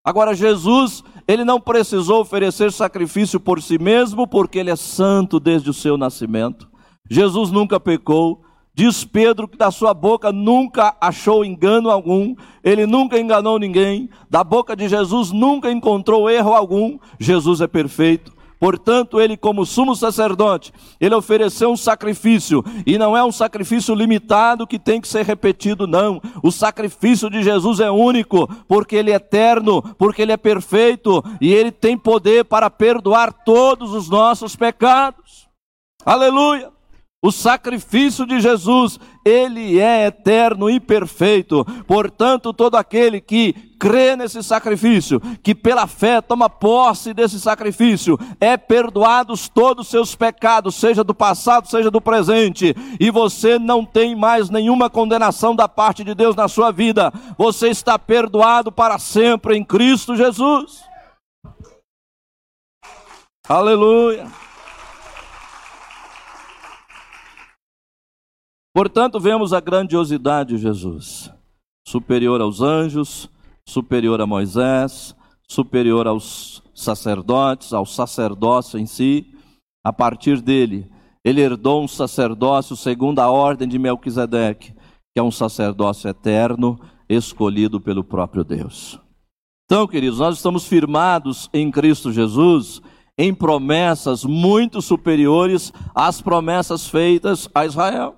Agora, Jesus, ele não precisou oferecer sacrifício por si mesmo, porque ele é santo desde o seu nascimento. Jesus nunca pecou, Diz Pedro que da sua boca nunca achou engano algum, ele nunca enganou ninguém, da boca de Jesus nunca encontrou erro algum. Jesus é perfeito. Portanto, ele, como sumo sacerdote, ele ofereceu um sacrifício, e não é um sacrifício limitado que tem que ser repetido, não. O sacrifício de Jesus é único, porque ele é eterno, porque ele é perfeito, e ele tem poder para perdoar todos os nossos pecados. Aleluia! O sacrifício de Jesus, ele é eterno e perfeito. Portanto, todo aquele que crê nesse sacrifício, que pela fé toma posse desse sacrifício, é perdoados todos os seus pecados, seja do passado, seja do presente, e você não tem mais nenhuma condenação da parte de Deus na sua vida. Você está perdoado para sempre em Cristo Jesus. Aleluia. Portanto, vemos a grandiosidade de Jesus, superior aos anjos, superior a Moisés, superior aos sacerdotes, ao sacerdócio em si. A partir dele, ele herdou um sacerdócio segundo a ordem de Melquisedeque, que é um sacerdócio eterno, escolhido pelo próprio Deus. Então, queridos, nós estamos firmados em Cristo Jesus em promessas muito superiores às promessas feitas a Israel.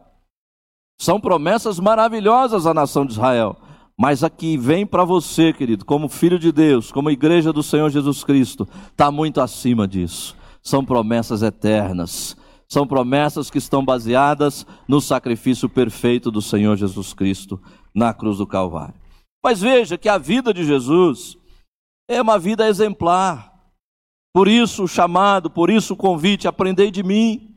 São promessas maravilhosas à nação de Israel. Mas aqui vem para você, querido, como filho de Deus, como igreja do Senhor Jesus Cristo, está muito acima disso. São promessas eternas. São promessas que estão baseadas no sacrifício perfeito do Senhor Jesus Cristo na cruz do Calvário. Mas veja que a vida de Jesus é uma vida exemplar. Por isso o chamado, por isso o convite, aprendei de mim.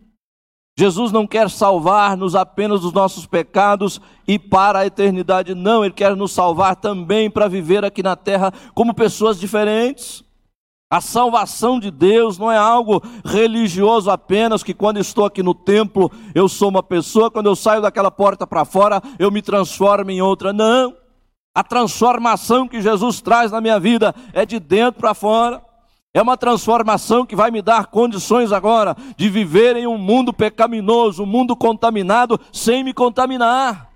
Jesus não quer salvar-nos apenas dos nossos pecados e para a eternidade, não, Ele quer nos salvar também para viver aqui na terra como pessoas diferentes. A salvação de Deus não é algo religioso apenas, que quando estou aqui no templo eu sou uma pessoa, quando eu saio daquela porta para fora eu me transformo em outra. Não. A transformação que Jesus traz na minha vida é de dentro para fora. É uma transformação que vai me dar condições agora de viver em um mundo pecaminoso, um mundo contaminado, sem me contaminar.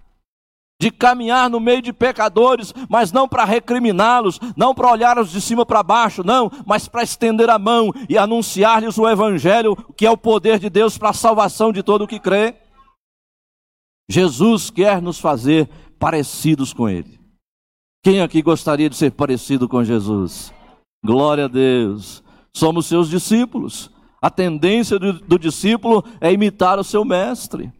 De caminhar no meio de pecadores, mas não para recriminá-los, não para olhar-os de cima para baixo, não, mas para estender a mão e anunciar-lhes o Evangelho, que é o poder de Deus para a salvação de todo o que crê. Jesus quer nos fazer parecidos com Ele. Quem aqui gostaria de ser parecido com Jesus? Glória a Deus. Somos seus discípulos. A tendência do, do discípulo é imitar o seu mestre.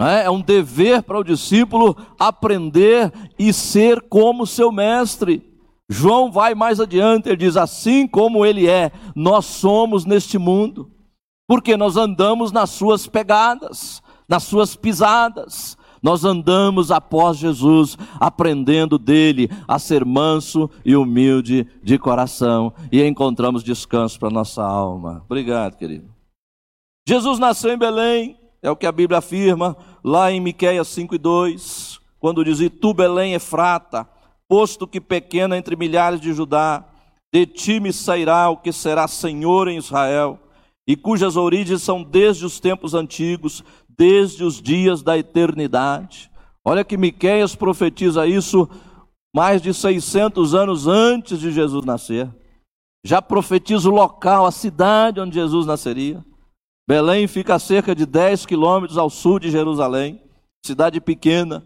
É? é um dever para o discípulo aprender e ser como seu mestre. João vai mais adiante, ele diz: assim como ele é, nós somos neste mundo, porque nós andamos nas suas pegadas, nas suas pisadas, nós andamos após Jesus, aprendendo dele a ser manso e humilde de coração e encontramos descanso para nossa alma. Obrigado, querido. Jesus nasceu em Belém, é o que a Bíblia afirma lá em Miqueias 5:2, quando diz: "E tu Belém é frata, posto que pequena entre milhares de Judá, de ti me sairá o que será senhor em Israel." e cujas origens são desde os tempos antigos, desde os dias da eternidade. Olha que Miqueias profetiza isso mais de 600 anos antes de Jesus nascer. Já profetiza o local, a cidade onde Jesus nasceria. Belém fica a cerca de 10 quilômetros ao sul de Jerusalém, cidade pequena,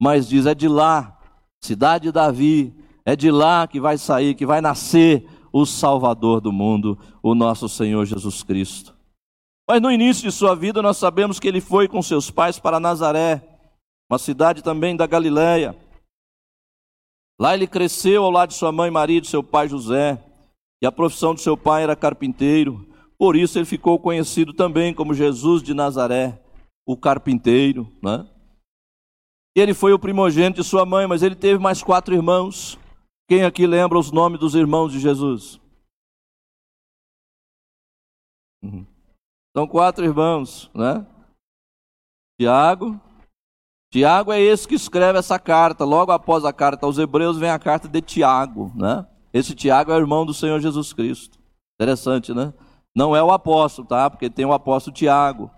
mas diz: é de lá, cidade de Davi, é de lá que vai sair, que vai nascer o Salvador do mundo, o nosso Senhor Jesus Cristo. Mas no início de sua vida, nós sabemos que ele foi com seus pais para Nazaré, uma cidade também da Galiléia. Lá ele cresceu ao lado de sua mãe Maria e de seu pai José, e a profissão de seu pai era carpinteiro. Por isso ele ficou conhecido também como Jesus de Nazaré, o carpinteiro. Né? Ele foi o primogênito de sua mãe, mas ele teve mais quatro irmãos. Quem aqui lembra os nomes dos irmãos de Jesus? Uhum. São quatro irmãos, né? Tiago. Tiago é esse que escreve essa carta. Logo após a carta aos Hebreus vem a carta de Tiago, né? Esse Tiago é o irmão do Senhor Jesus Cristo. Interessante, né? Não é o apóstolo, tá? Porque tem o apóstolo Tiago,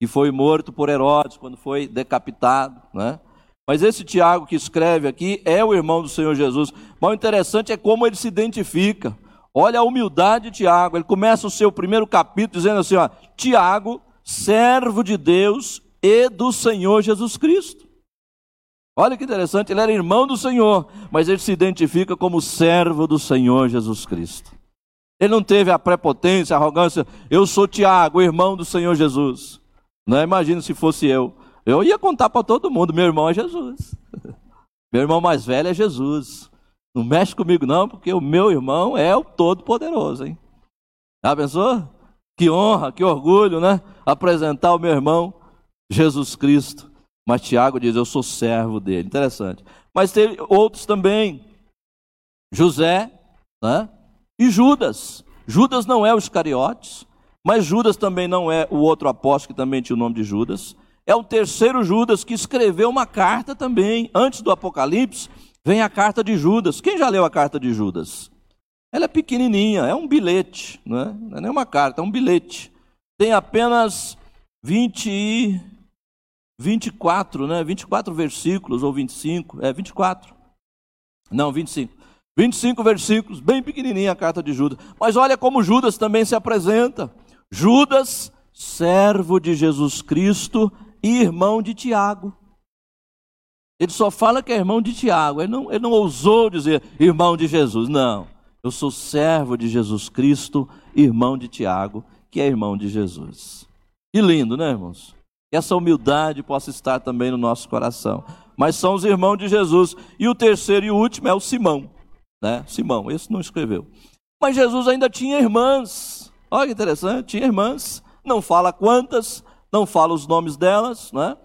que foi morto por Herodes quando foi decapitado, né? Mas esse Tiago que escreve aqui é o irmão do Senhor Jesus. Mas o interessante é como ele se identifica. Olha a humildade de Tiago. Ele começa o seu primeiro capítulo dizendo assim: ó, Tiago, servo de Deus e do Senhor Jesus Cristo. Olha que interessante, ele era irmão do Senhor, mas ele se identifica como servo do Senhor Jesus Cristo. Ele não teve a prepotência, a arrogância, eu sou Tiago, irmão do Senhor Jesus. Não é? imagina se fosse eu. Eu ia contar para todo mundo: meu irmão é Jesus. [laughs] Meu irmão mais velho é Jesus. Não mexe comigo, não, porque o meu irmão é o Todo-Poderoso, hein? Já pensou? Que honra, que orgulho, né? Apresentar o meu irmão Jesus Cristo. Mas Tiago diz: Eu sou servo dele. Interessante. Mas teve outros também. José né? e Judas. Judas não é o Iscariotes, mas Judas também não é o outro apóstolo que também tinha o nome de Judas é o terceiro Judas que escreveu uma carta também. Antes do Apocalipse, vem a carta de Judas. Quem já leu a carta de Judas? Ela é pequenininha, é um bilhete, não é, não é nem uma carta, é um bilhete. Tem apenas 20 e 24, né? 24 versículos ou 25, é 24. Não, 25. 25 versículos, bem pequenininha a carta de Judas. Mas olha como Judas também se apresenta. Judas, servo de Jesus Cristo e irmão de Tiago. Ele só fala que é irmão de Tiago, ele não, ele não ousou dizer irmão de Jesus, não. Eu sou servo de Jesus Cristo, irmão de Tiago, que é irmão de Jesus. Que lindo, né, irmãos? Que essa humildade possa estar também no nosso coração. Mas são os irmãos de Jesus. E o terceiro e último é o Simão. Né? Simão, esse não escreveu. Mas Jesus ainda tinha irmãs. Olha que interessante, tinha irmãs. Não fala quantas, não fala os nomes delas, né?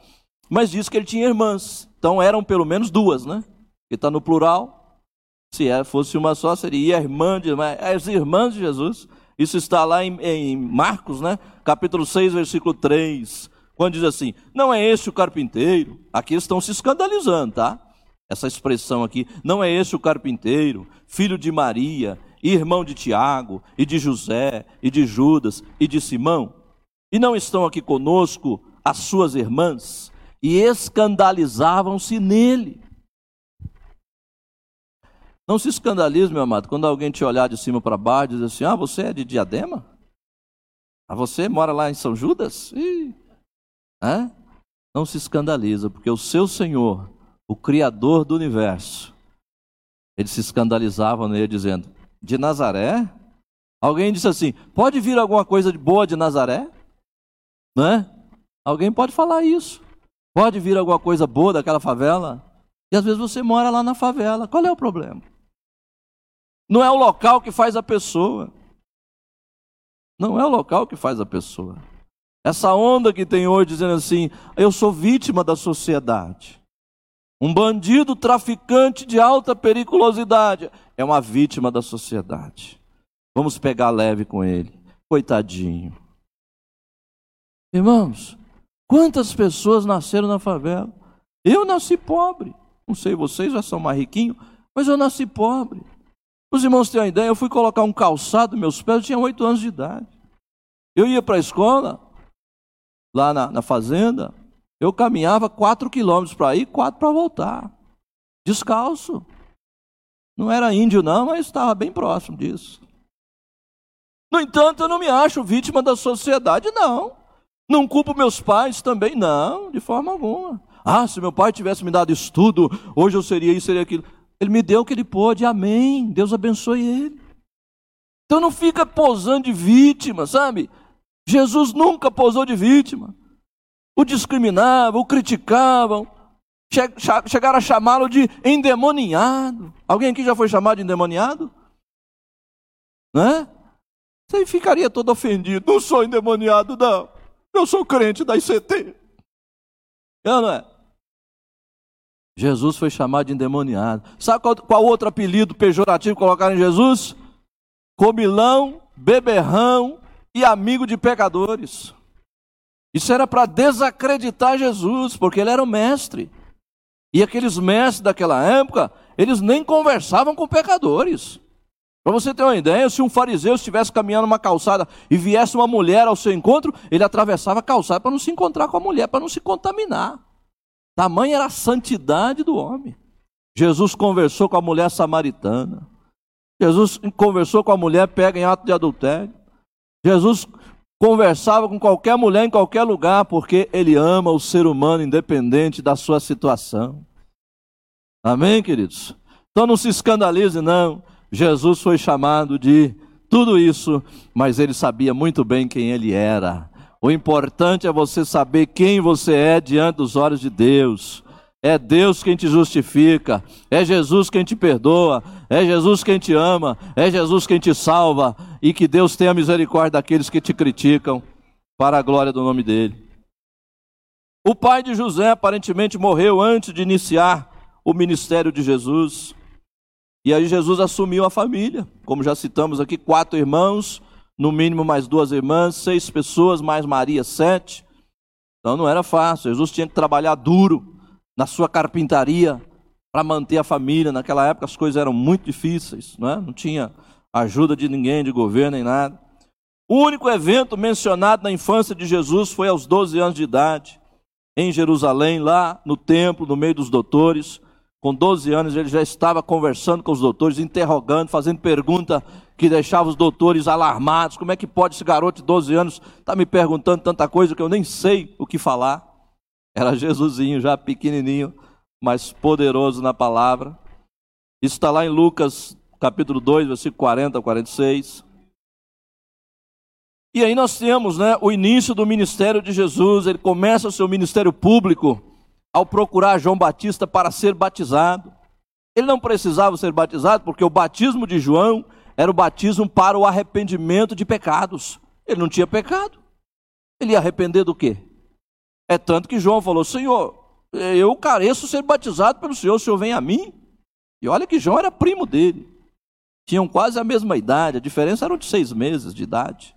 mas diz que ele tinha irmãs. Então eram pelo menos duas, né? Que está no plural. Se é, fosse uma só, seria irmã de, as irmãs de Jesus. Isso está lá em, em Marcos, né? capítulo 6, versículo 3. Quando diz assim: Não é este o carpinteiro. Aqui estão se escandalizando, tá? Essa expressão aqui. Não é este o carpinteiro, filho de Maria, irmão de Tiago, e de José, e de Judas, e de Simão. E não estão aqui conosco as suas irmãs? E escandalizavam-se nele. Não se escandalize, meu amado, quando alguém te olhar de cima para baixo e dizer assim: Ah, você é de diadema? Ah, você mora lá em São Judas? Ih. Não se escandaliza, porque o seu Senhor, o Criador do universo, ele se escandalizava nele, dizendo: De Nazaré? Alguém disse assim: Pode vir alguma coisa de boa de Nazaré? Né? Alguém pode falar isso. Pode vir alguma coisa boa daquela favela? E às vezes você mora lá na favela. Qual é o problema? Não é o local que faz a pessoa. Não é o local que faz a pessoa. Essa onda que tem hoje dizendo assim: eu sou vítima da sociedade. Um bandido traficante de alta periculosidade é uma vítima da sociedade. Vamos pegar leve com ele. Coitadinho. Irmãos, quantas pessoas nasceram na favela? Eu nasci pobre. Não sei, vocês já são mais riquinhos, mas eu nasci pobre. Os irmãos têm uma ideia, eu fui colocar um calçado nos meus pés, eu tinha oito anos de idade. Eu ia para a escola, lá na, na fazenda, eu caminhava quatro quilômetros para ir, quatro para voltar. Descalço. Não era índio, não, mas estava bem próximo disso. No entanto, eu não me acho vítima da sociedade, não. Não culpo meus pais também, não, de forma alguma. Ah, se meu pai tivesse me dado estudo, hoje eu seria isso, seria aquilo. Ele me deu o que ele pôde, amém. Deus abençoe ele. Então não fica posando de vítima, sabe? Jesus nunca posou de vítima. O discriminavam, o criticavam, chegaram a chamá-lo de endemoniado. Alguém aqui já foi chamado de endemoniado? Né? Você ficaria todo ofendido. Não sou endemoniado, não. Eu sou crente da ICT. Eu não é? Jesus foi chamado de endemoniado. Sabe qual, qual outro apelido pejorativo colocaram em Jesus? Comilão, beberrão e amigo de pecadores. Isso era para desacreditar Jesus, porque ele era o mestre. E aqueles mestres daquela época, eles nem conversavam com pecadores. Para você ter uma ideia, se um fariseu estivesse caminhando uma calçada e viesse uma mulher ao seu encontro, ele atravessava a calçada para não se encontrar com a mulher, para não se contaminar. Tamanha era a santidade do homem. Jesus conversou com a mulher samaritana. Jesus conversou com a mulher pega em ato de adultério. Jesus conversava com qualquer mulher em qualquer lugar, porque ele ama o ser humano independente da sua situação. Amém, queridos? Então não se escandalize, não. Jesus foi chamado de tudo isso, mas ele sabia muito bem quem ele era. O importante é você saber quem você é diante dos olhos de Deus. É Deus quem te justifica, é Jesus quem te perdoa, é Jesus quem te ama, é Jesus quem te salva, e que Deus tenha misericórdia daqueles que te criticam, para a glória do nome dele. O pai de José aparentemente morreu antes de iniciar o ministério de Jesus. E aí Jesus assumiu a família, como já citamos aqui, quatro irmãos, no mínimo mais duas irmãs, seis pessoas, mais Maria, sete. Então não era fácil. Jesus tinha que trabalhar duro na sua carpintaria para manter a família. Naquela época as coisas eram muito difíceis, não, é? não tinha ajuda de ninguém, de governo nem nada. O único evento mencionado na infância de Jesus foi aos 12 anos de idade, em Jerusalém, lá no templo, no meio dos doutores. Com 12 anos ele já estava conversando com os doutores, interrogando, fazendo pergunta que deixava os doutores alarmados. Como é que pode esse garoto de 12 anos estar tá me perguntando tanta coisa que eu nem sei o que falar? Era Jesusinho, já pequenininho, mas poderoso na palavra. Isso está lá em Lucas capítulo 2, versículo 40 a 46. E aí nós temos né, o início do ministério de Jesus, ele começa o seu ministério público ao procurar João Batista para ser batizado. Ele não precisava ser batizado, porque o batismo de João era o batismo para o arrependimento de pecados. Ele não tinha pecado. Ele ia arrepender do quê? É tanto que João falou: Senhor, eu careço ser batizado pelo Senhor, o Senhor vem a mim. E olha que João era primo dele. Tinham quase a mesma idade, a diferença era de seis meses de idade.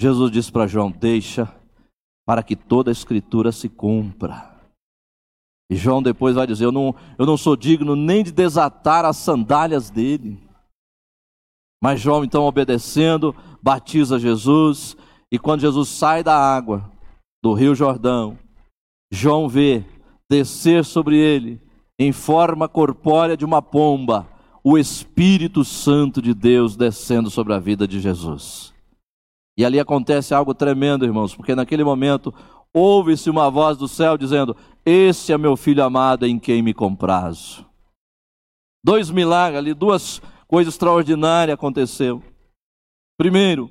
Jesus disse para João: Deixa, para que toda a escritura se cumpra. E João depois vai dizer: eu não, eu não sou digno nem de desatar as sandálias dele. Mas João, então, obedecendo, batiza Jesus. E quando Jesus sai da água do Rio Jordão, João vê descer sobre ele, em forma corpórea de uma pomba, o Espírito Santo de Deus descendo sobre a vida de Jesus. E ali acontece algo tremendo, irmãos, porque naquele momento ouve-se uma voz do céu dizendo: Esse é meu filho amado em quem me comprazo. Dois milagres ali, duas coisas extraordinárias aconteceu. Primeiro,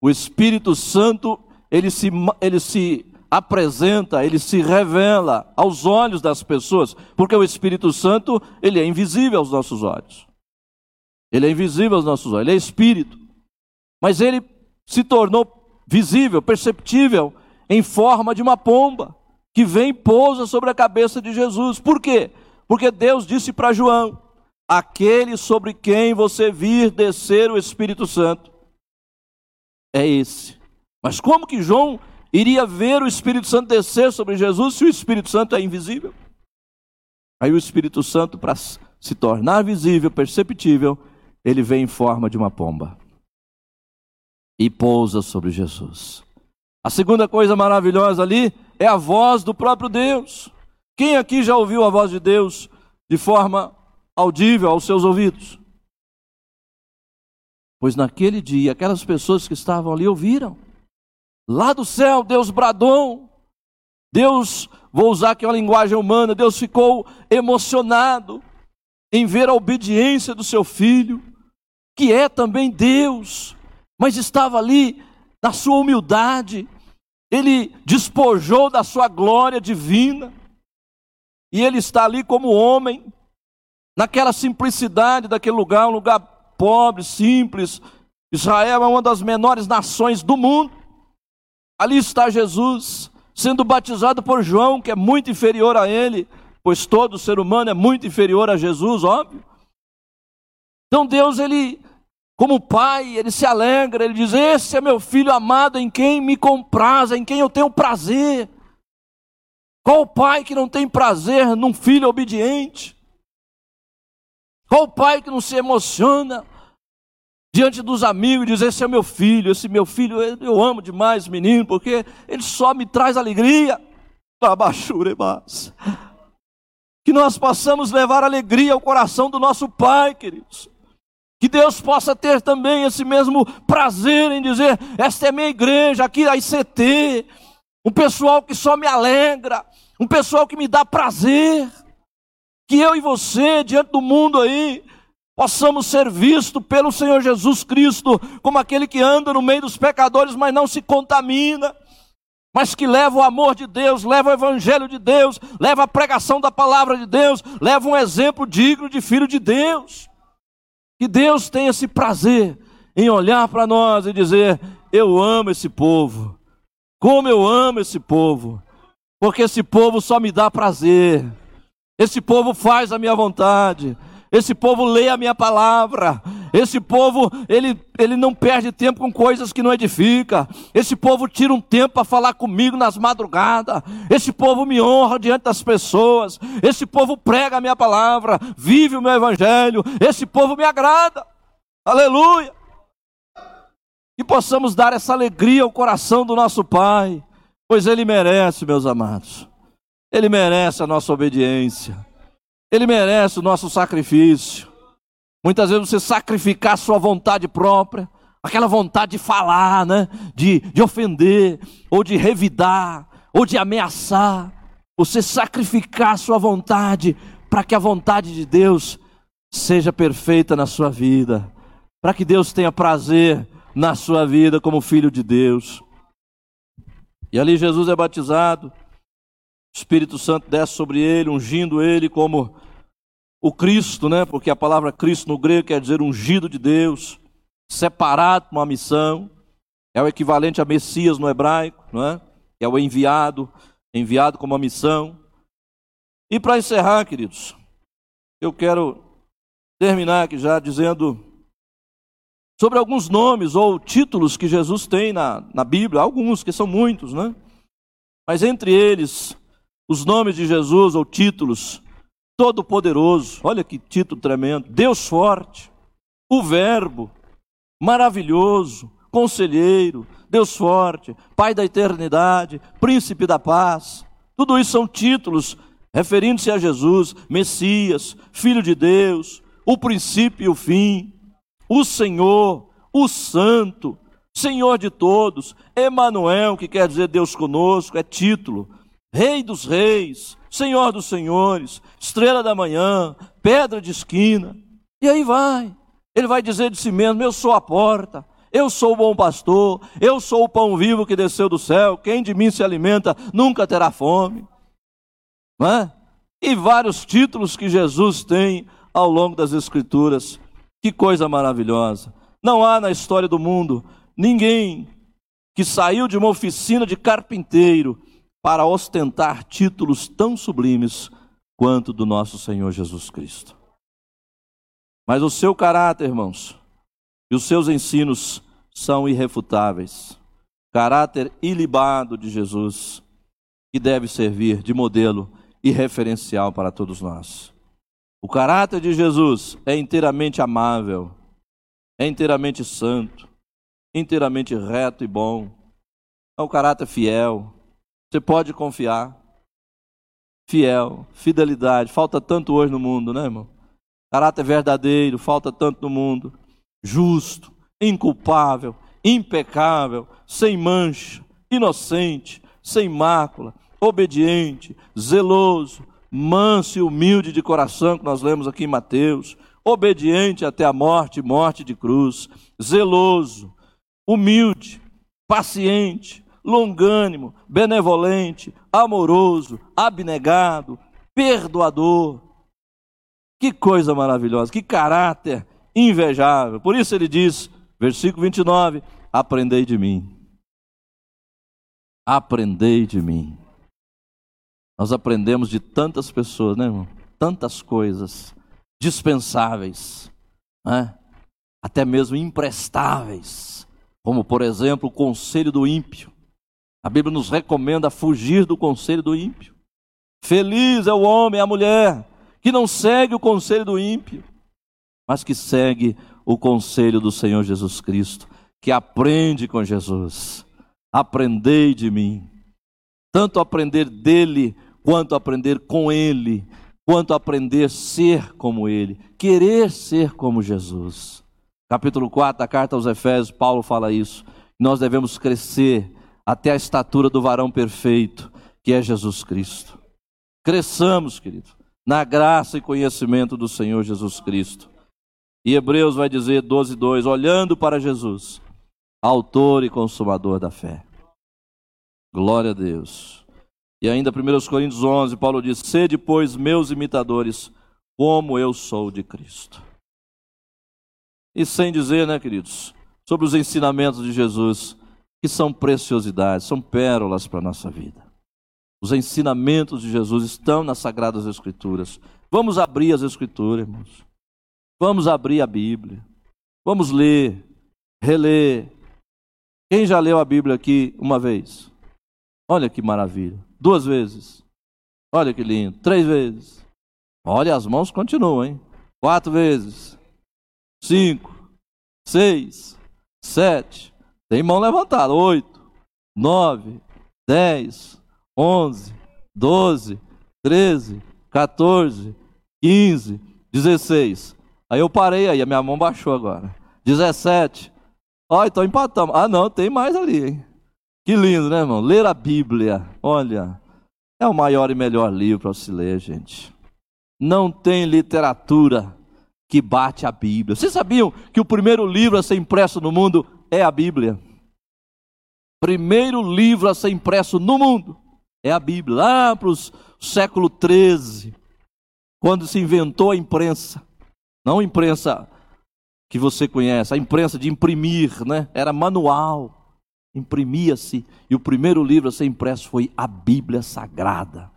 o Espírito Santo, ele se, ele se apresenta, ele se revela aos olhos das pessoas, porque o Espírito Santo, ele é invisível aos nossos olhos. Ele é invisível aos nossos olhos, ele é espírito. Mas ele se tornou visível, perceptível em forma de uma pomba que vem e pousa sobre a cabeça de Jesus. Por quê? Porque Deus disse para João: aquele sobre quem você vir descer o Espírito Santo é esse. Mas como que João iria ver o Espírito Santo descer sobre Jesus se o Espírito Santo é invisível? Aí o Espírito Santo, para se tornar visível, perceptível, ele vem em forma de uma pomba e pousa sobre Jesus. A segunda coisa maravilhosa ali é a voz do próprio Deus. Quem aqui já ouviu a voz de Deus de forma audível aos seus ouvidos? Pois naquele dia, aquelas pessoas que estavam ali ouviram. Lá do céu, Deus bradou. Deus, vou usar aqui uma linguagem humana, Deus ficou emocionado em ver a obediência do seu filho, que é também Deus, mas estava ali na sua humildade, ele despojou da sua glória divina, e ele está ali como homem, naquela simplicidade daquele lugar, um lugar pobre, simples. Israel é uma das menores nações do mundo. Ali está Jesus, sendo batizado por João, que é muito inferior a ele, pois todo ser humano é muito inferior a Jesus, óbvio. Então Deus, ele, como pai, ele se alegra, ele diz: Esse é meu filho amado em quem me compraz, em quem eu tenho prazer. Qual pai que não tem prazer num filho obediente? Qual pai que não se emociona diante dos amigos e diz: Esse é meu filho, esse meu filho, eu amo demais menino, porque ele só me traz alegria. Que nós possamos levar alegria ao coração do nosso Pai, queridos. Que Deus possa ter também esse mesmo prazer em dizer: Esta é minha igreja, aqui a ICT, um pessoal que só me alegra, um pessoal que me dá prazer. Que eu e você, diante do mundo aí, possamos ser vistos pelo Senhor Jesus Cristo como aquele que anda no meio dos pecadores, mas não se contamina, mas que leva o amor de Deus, leva o evangelho de Deus, leva a pregação da palavra de Deus, leva um exemplo digno de filho de Deus. Que Deus tenha esse prazer em olhar para nós e dizer: Eu amo esse povo, como eu amo esse povo, porque esse povo só me dá prazer, esse povo faz a minha vontade, esse povo lê a minha palavra, esse povo, ele, ele não perde tempo com coisas que não edifica. Esse povo tira um tempo para falar comigo nas madrugadas. Esse povo me honra diante das pessoas. Esse povo prega a minha palavra, vive o meu evangelho. Esse povo me agrada. Aleluia. Que possamos dar essa alegria ao coração do nosso Pai, pois Ele merece, meus amados. Ele merece a nossa obediência. Ele merece o nosso sacrifício. Muitas vezes você sacrificar sua vontade própria, aquela vontade de falar, né? de, de ofender, ou de revidar, ou de ameaçar. Você sacrificar sua vontade para que a vontade de Deus seja perfeita na sua vida, para que Deus tenha prazer na sua vida como filho de Deus. E ali Jesus é batizado, Espírito Santo desce sobre ele, ungindo ele como o Cristo, né? Porque a palavra Cristo no grego quer dizer ungido de Deus, separado para uma missão. É o equivalente a Messias no hebraico, não é? É o enviado, enviado como uma missão. E para encerrar, queridos, eu quero terminar aqui já dizendo sobre alguns nomes ou títulos que Jesus tem na, na Bíblia, alguns, que são muitos, né? Mas entre eles, os nomes de Jesus ou títulos Todo-Poderoso, olha que título tremendo. Deus Forte, o Verbo, Maravilhoso, Conselheiro, Deus Forte, Pai da Eternidade, Príncipe da Paz. Tudo isso são títulos referindo-se a Jesus, Messias, Filho de Deus, o princípio e o fim, o Senhor, o Santo, Senhor de todos, Emanuel, que quer dizer Deus conosco, é título, Rei dos Reis, Senhor dos Senhores, estrela da manhã, pedra de esquina. E aí vai. Ele vai dizer de si mesmo: Eu sou a porta, eu sou o bom pastor, eu sou o pão vivo que desceu do céu. Quem de mim se alimenta nunca terá fome. É? E vários títulos que Jesus tem ao longo das Escrituras. Que coisa maravilhosa. Não há na história do mundo ninguém que saiu de uma oficina de carpinteiro para ostentar títulos tão sublimes quanto do nosso Senhor Jesus Cristo. Mas o seu caráter, irmãos, e os seus ensinos são irrefutáveis. Caráter ilibado de Jesus, que deve servir de modelo e referencial para todos nós. O caráter de Jesus é inteiramente amável, é inteiramente santo, inteiramente reto e bom. É um caráter fiel, você pode confiar. Fiel, fidelidade. Falta tanto hoje no mundo, né, irmão? Caráter verdadeiro, falta tanto no mundo. Justo, inculpável, impecável, sem mancha, inocente, sem mácula, obediente, zeloso, manso e humilde de coração, que nós lemos aqui em Mateus, obediente até a morte, morte de cruz, zeloso, humilde, paciente, longânimo, benevolente, amoroso, abnegado, perdoador. Que coisa maravilhosa, que caráter invejável. Por isso ele diz, versículo 29, aprendei de mim. Aprendei de mim. Nós aprendemos de tantas pessoas, né, irmão? Tantas coisas dispensáveis, né? até mesmo imprestáveis, como por exemplo o conselho do ímpio. A Bíblia nos recomenda fugir do conselho do ímpio. Feliz é o homem, a mulher, que não segue o conselho do ímpio, mas que segue o conselho do Senhor Jesus Cristo, que aprende com Jesus. Aprendei de mim. Tanto aprender dele, quanto aprender com ele, quanto aprender ser como ele, querer ser como Jesus. Capítulo 4 da carta aos Efésios, Paulo fala isso. Nós devemos crescer até a estatura do varão perfeito, que é Jesus Cristo. Cresçamos, querido, na graça e conhecimento do Senhor Jesus Cristo. E Hebreus vai dizer 12, 2, olhando para Jesus, autor e consumador da fé. Glória a Deus. E ainda 1 Coríntios 11, Paulo diz: Sede, pois, meus imitadores, como eu sou de Cristo. E sem dizer, né, queridos, sobre os ensinamentos de Jesus, que são preciosidades, são pérolas para a nossa vida. Os ensinamentos de Jesus estão nas Sagradas Escrituras. Vamos abrir as Escrituras, irmãos. Vamos abrir a Bíblia. Vamos ler, reler. Quem já leu a Bíblia aqui uma vez? Olha que maravilha duas vezes. Olha que lindo. Três vezes. Olha, as mãos continuam, hein? Quatro vezes. Cinco. Seis. Sete. Tem mão levantada. Oito. Nove. Dez. Onze. Doze. Treze. 14. 15. 16. Aí eu parei aí, a minha mão baixou agora. 17. Ó, então empatamos. Ah, não, tem mais ali, hein? Que lindo, né, irmão? Ler a Bíblia, olha, é o maior e melhor livro para se ler, gente. Não tem literatura que bate a Bíblia. Vocês sabiam que o primeiro livro a ser impresso no mundo é a Bíblia? Primeiro livro a ser impresso no mundo é a Bíblia. Lá para o século XIII, quando se inventou a imprensa. Não a imprensa que você conhece, a imprensa de imprimir, né? Era manual imprimia-se, e o primeiro livro a ser impresso foi a Bíblia Sagrada.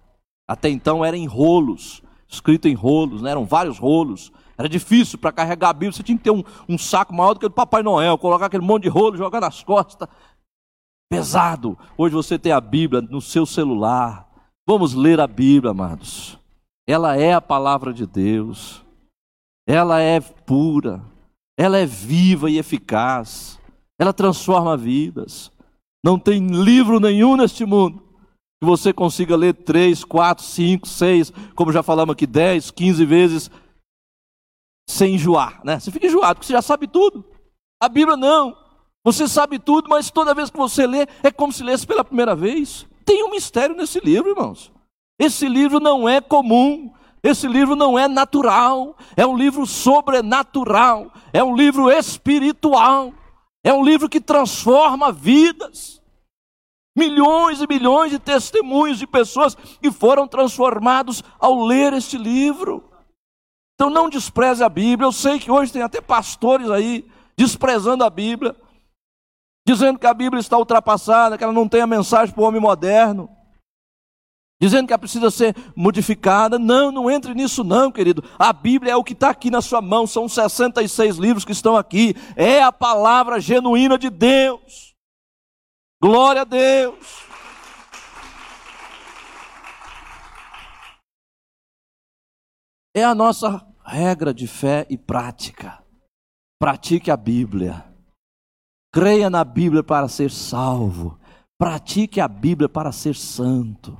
Até então era em rolos, escrito em rolos, né? eram vários rolos. Era difícil para carregar a Bíblia, você tinha que ter um, um saco maior do que o do Papai Noel, colocar aquele monte de rolo, jogar nas costas. Pesado. Hoje você tem a Bíblia no seu celular. Vamos ler a Bíblia, amados. Ela é a palavra de Deus. Ela é pura. Ela é viva e eficaz ela transforma vidas. Não tem livro nenhum neste mundo que você consiga ler três, quatro, cinco, seis, como já falamos aqui, dez, quinze vezes, sem enjoar, né? Você fica enjoado, porque você já sabe tudo. A Bíblia não. Você sabe tudo, mas toda vez que você lê, é como se lesse pela primeira vez. Tem um mistério nesse livro, irmãos. Esse livro não é comum, esse livro não é natural, é um livro sobrenatural, é um livro espiritual. É um livro que transforma vidas. Milhões e milhões de testemunhos de pessoas que foram transformados ao ler este livro. Então não despreze a Bíblia. Eu sei que hoje tem até pastores aí desprezando a Bíblia, dizendo que a Bíblia está ultrapassada, que ela não tem a mensagem para o homem moderno dizendo que ela precisa ser modificada. Não, não entre nisso, não, querido. A Bíblia é o que está aqui na sua mão, são 66 livros que estão aqui. É a palavra genuína de Deus. Glória a Deus. É a nossa regra de fé e prática. Pratique a Bíblia. Creia na Bíblia para ser salvo. Pratique a Bíblia para ser santo.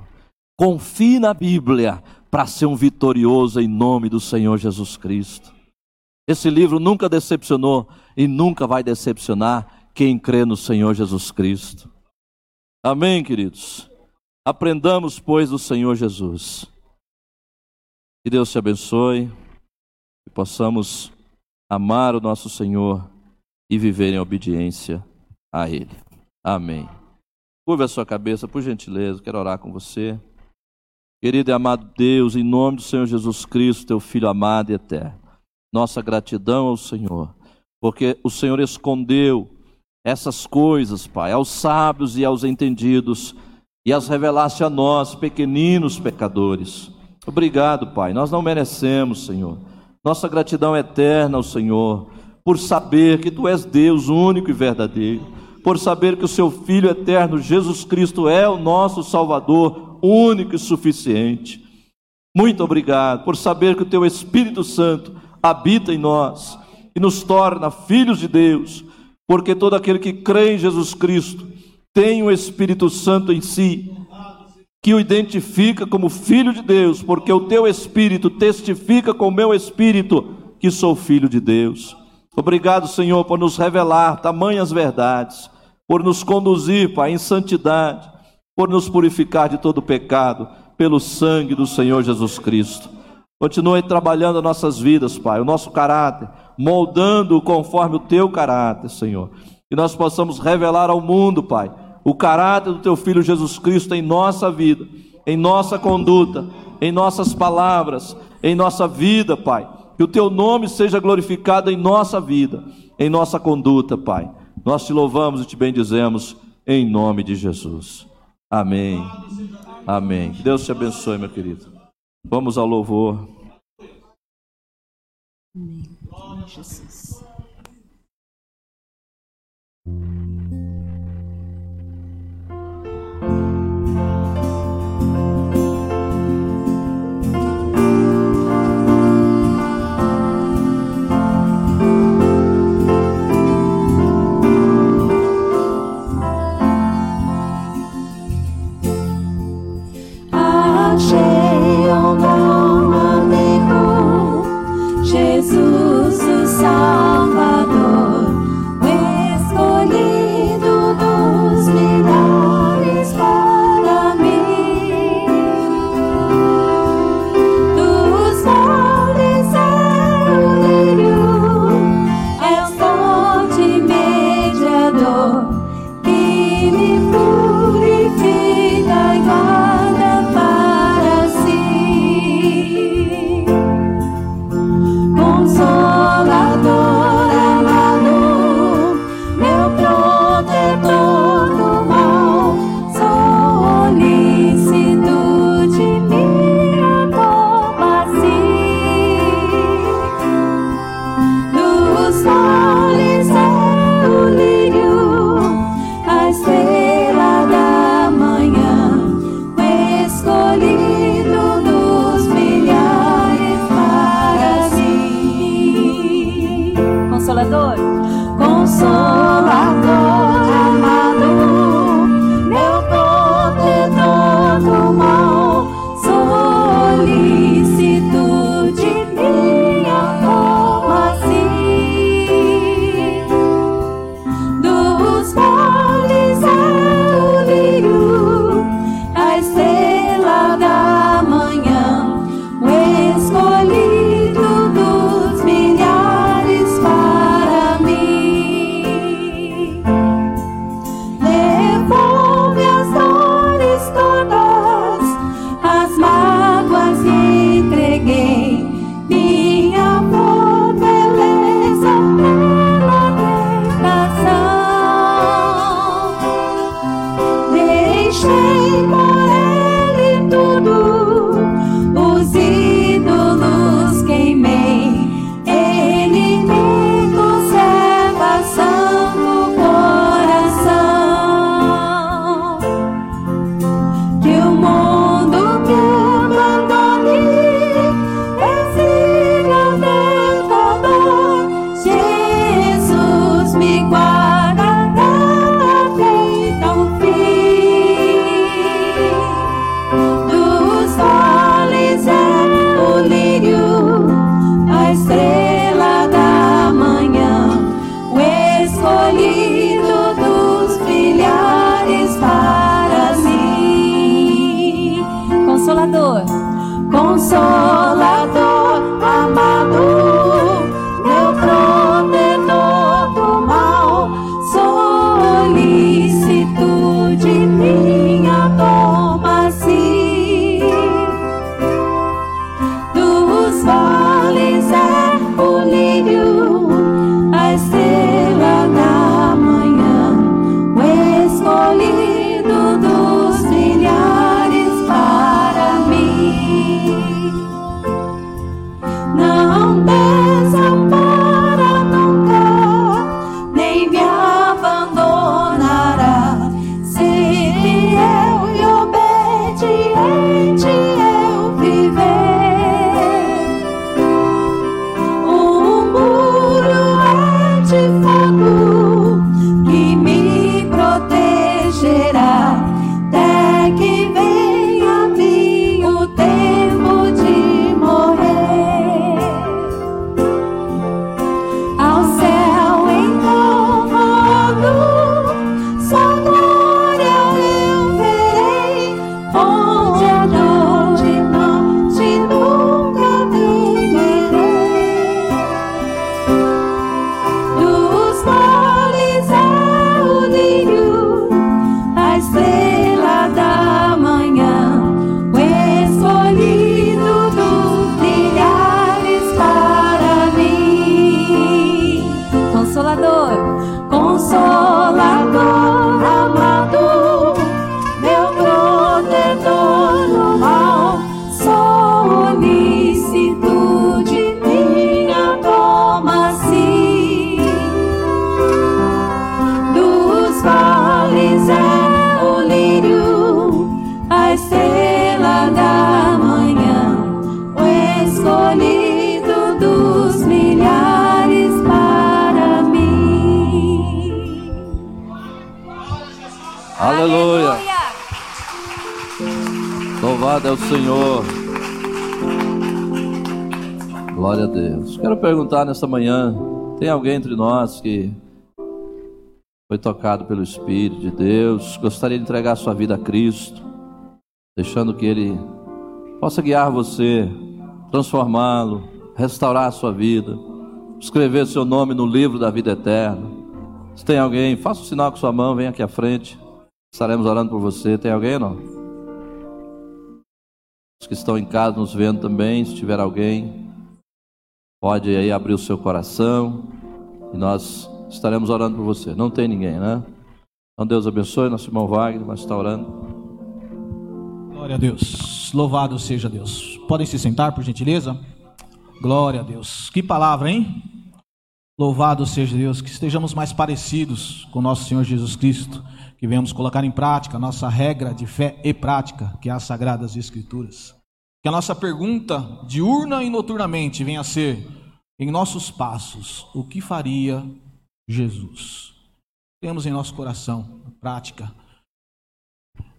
Confie na Bíblia para ser um vitorioso em nome do Senhor Jesus Cristo. Esse livro nunca decepcionou e nunca vai decepcionar quem crê no Senhor Jesus Cristo. Amém, queridos? Aprendamos, pois, do Senhor Jesus. Que Deus te abençoe e possamos amar o nosso Senhor e viver em obediência a Ele. Amém. Curva a sua cabeça, por gentileza, quero orar com você. Querido e amado Deus, em nome do Senhor Jesus Cristo, teu Filho amado e eterno, nossa gratidão ao Senhor, porque o Senhor escondeu essas coisas, Pai, aos sábios e aos entendidos, e as revelaste a nós, pequeninos pecadores. Obrigado, Pai, nós não merecemos, Senhor. Nossa gratidão é eterna ao Senhor, por saber que Tu és Deus único e verdadeiro, por saber que o Seu Filho eterno, Jesus Cristo, é o nosso Salvador único e suficiente. Muito obrigado por saber que o Teu Espírito Santo habita em nós e nos torna filhos de Deus, porque todo aquele que crê em Jesus Cristo tem o Espírito Santo em si, que o identifica como filho de Deus, porque o teu Espírito testifica com o meu Espírito que sou filho de Deus. Obrigado, Senhor, por nos revelar tamanhas verdades, por nos conduzir, Pai, em santidade, por nos purificar de todo pecado, pelo sangue do Senhor Jesus Cristo. Continue trabalhando nossas vidas, Pai, o nosso caráter, moldando-o conforme o teu caráter, Senhor. Que nós possamos revelar ao mundo, Pai, o caráter do teu filho Jesus Cristo em nossa vida, em nossa conduta, em nossas palavras, em nossa vida, Pai. Que o teu nome seja glorificado em nossa vida, em nossa conduta, Pai. Nós te louvamos e te bendizemos em nome de Jesus. Amém. Amém. Deus te abençoe, meu querido. Vamos ao louvor. Amém. Jesus. Perguntar nesta manhã: tem alguém entre nós que foi tocado pelo Espírito de Deus, gostaria de entregar sua vida a Cristo, deixando que Ele possa guiar você, transformá-lo, restaurar a sua vida, escrever seu nome no livro da vida eterna. Se tem alguém, faça o um sinal com sua mão, venha aqui à frente. Estaremos orando por você. Tem alguém ou não? Os que estão em casa nos vendo também, se tiver alguém, pode aí abrir o seu coração e nós estaremos orando por você. Não tem ninguém, né? Então Deus abençoe nosso irmão Wagner, mas está orando. Glória a Deus. Louvado seja Deus. Podem se sentar, por gentileza? Glória a Deus. Que palavra, hein? Louvado seja Deus. Que estejamos mais parecidos com nosso Senhor Jesus Cristo. Que venhamos colocar em prática a nossa regra de fé e prática, que é as Sagradas Escrituras. Que a nossa pergunta, diurna e noturnamente, venha a ser: em nossos passos, o que faria Jesus? Temos em nosso coração a prática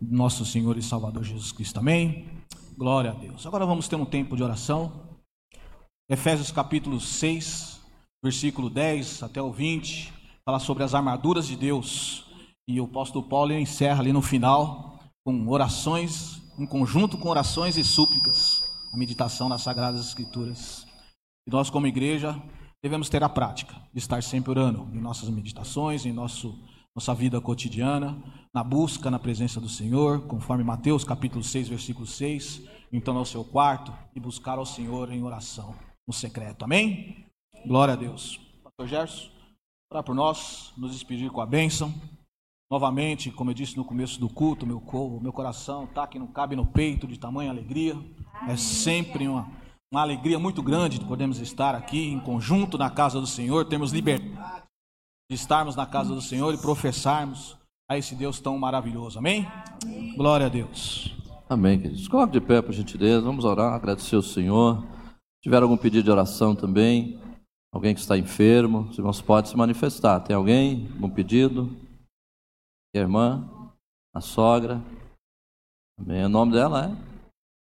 nosso Senhor e Salvador Jesus Cristo. Amém? Glória a Deus. Agora vamos ter um tempo de oração. Efésios capítulo 6, versículo 10 até o 20, fala sobre as armaduras de Deus. E o apóstolo Paulo encerra ali no final com orações, em conjunto com orações e súplicas, a meditação nas Sagradas Escrituras. E nós, como igreja, devemos ter a prática de estar sempre orando em nossas meditações, em nosso nossa vida cotidiana, na busca na presença do Senhor, conforme Mateus capítulo 6, versículo 6, então ao seu quarto e buscar ao Senhor em oração, no secreto. Amém? Glória a Deus. Pastor Gerson, orar por nós, nos despedir com a bênção. Novamente, como eu disse no começo do culto, meu, meu coração está que não cabe no peito de tamanha alegria. É sempre uma, uma alegria muito grande de podermos estar aqui em conjunto na casa do Senhor, termos liberdade de estarmos na casa do Senhor e professarmos a esse Deus tão maravilhoso. Amém? Amém. Glória a Deus. Amém, queridos. Coloque de pé, por gentileza. Vamos orar, agradecer ao Senhor. Se tiver algum pedido de oração também, alguém que está enfermo, os irmãos podem se manifestar. Tem alguém? Algum pedido? Irmã? A sogra? Amém. O nome dela é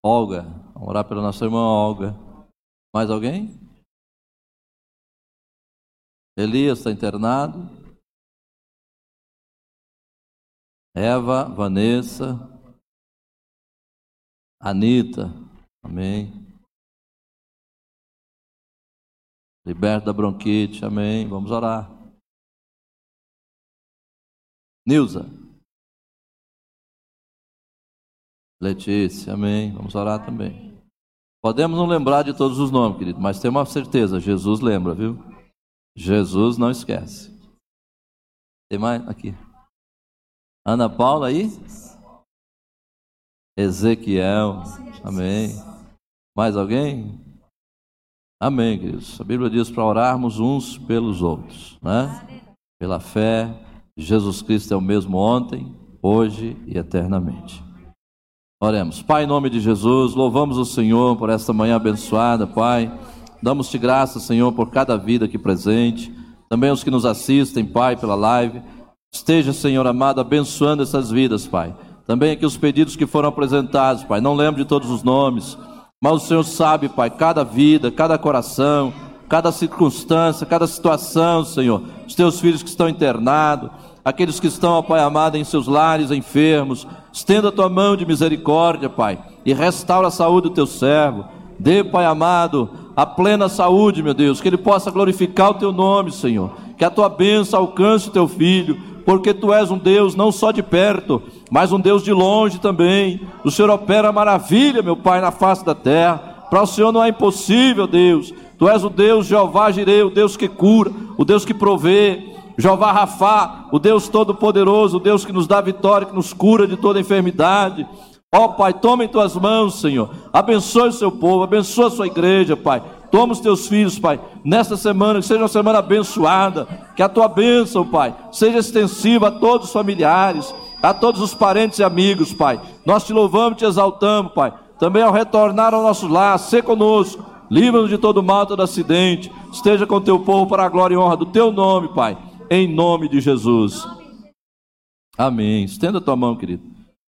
Olga. Vamos orar pela nossa irmã Olga. Mais alguém? Elias está internado. Eva, Vanessa, Anita, amém. Liberta da bronquite, amém. Vamos orar. Nilza. Letícia, amém. Vamos orar também. Podemos não lembrar de todos os nomes, querido, mas tem uma certeza, Jesus lembra, viu? Jesus não esquece. Tem mais aqui. Ana Paula aí? Ezequiel. Amém. Mais alguém? Amém, queridos. A Bíblia diz para orarmos uns pelos outros, né? Pela fé, Jesus Cristo é o mesmo ontem, hoje e eternamente. Oremos. Pai, em nome de Jesus, louvamos o Senhor por esta manhã abençoada, Pai. Damos-te graça, Senhor, por cada vida aqui presente. Também os que nos assistem, Pai, pela live. Esteja, Senhor amado, abençoando essas vidas, Pai. Também aqui os pedidos que foram apresentados, Pai. Não lembro de todos os nomes, mas o Senhor sabe, Pai, cada vida, cada coração, cada circunstância, cada situação, Senhor. Os teus filhos que estão internados, aqueles que estão, Pai amado, em seus lares enfermos. Estenda a tua mão de misericórdia, Pai, e restaura a saúde do teu servo. Dê, Pai amado, a plena saúde, meu Deus, que ele possa glorificar o teu nome, Senhor. Que a tua bênção alcance o teu filho, porque tu és um Deus não só de perto, mas um Deus de longe também. O Senhor opera maravilha, meu Pai, na face da terra. Para o Senhor não é impossível, Deus. Tu és o Deus Jeová Jirei, o Deus que cura, o Deus que provê. Jeová Rafá, o Deus todo-poderoso, o Deus que nos dá vitória, que nos cura de toda enfermidade. Ó oh, Pai, toma em tuas mãos, Senhor. Abençoe o seu povo, abençoa a sua igreja, Pai. Toma os teus filhos, Pai, nesta semana, que seja uma semana abençoada, que a tua bênção, Pai, seja extensiva a todos os familiares, a todos os parentes e amigos, Pai. Nós te louvamos, te exaltamos, Pai. Também ao retornar ao nosso lar, ser conosco, livra-nos de todo mal, todo acidente. Esteja com teu povo para a glória e honra do teu nome, Pai. Em nome de Jesus. Amém. Estenda tua mão, querido.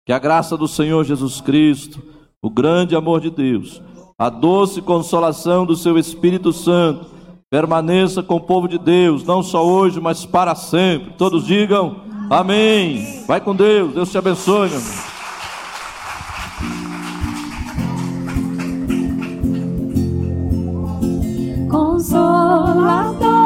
Que a graça do Senhor Jesus Cristo, o grande amor de Deus, a doce consolação do seu Espírito Santo, permaneça com o povo de Deus, não só hoje, mas para sempre. Todos digam amém. Vai com Deus, Deus te abençoe, meu irmão. Consolador.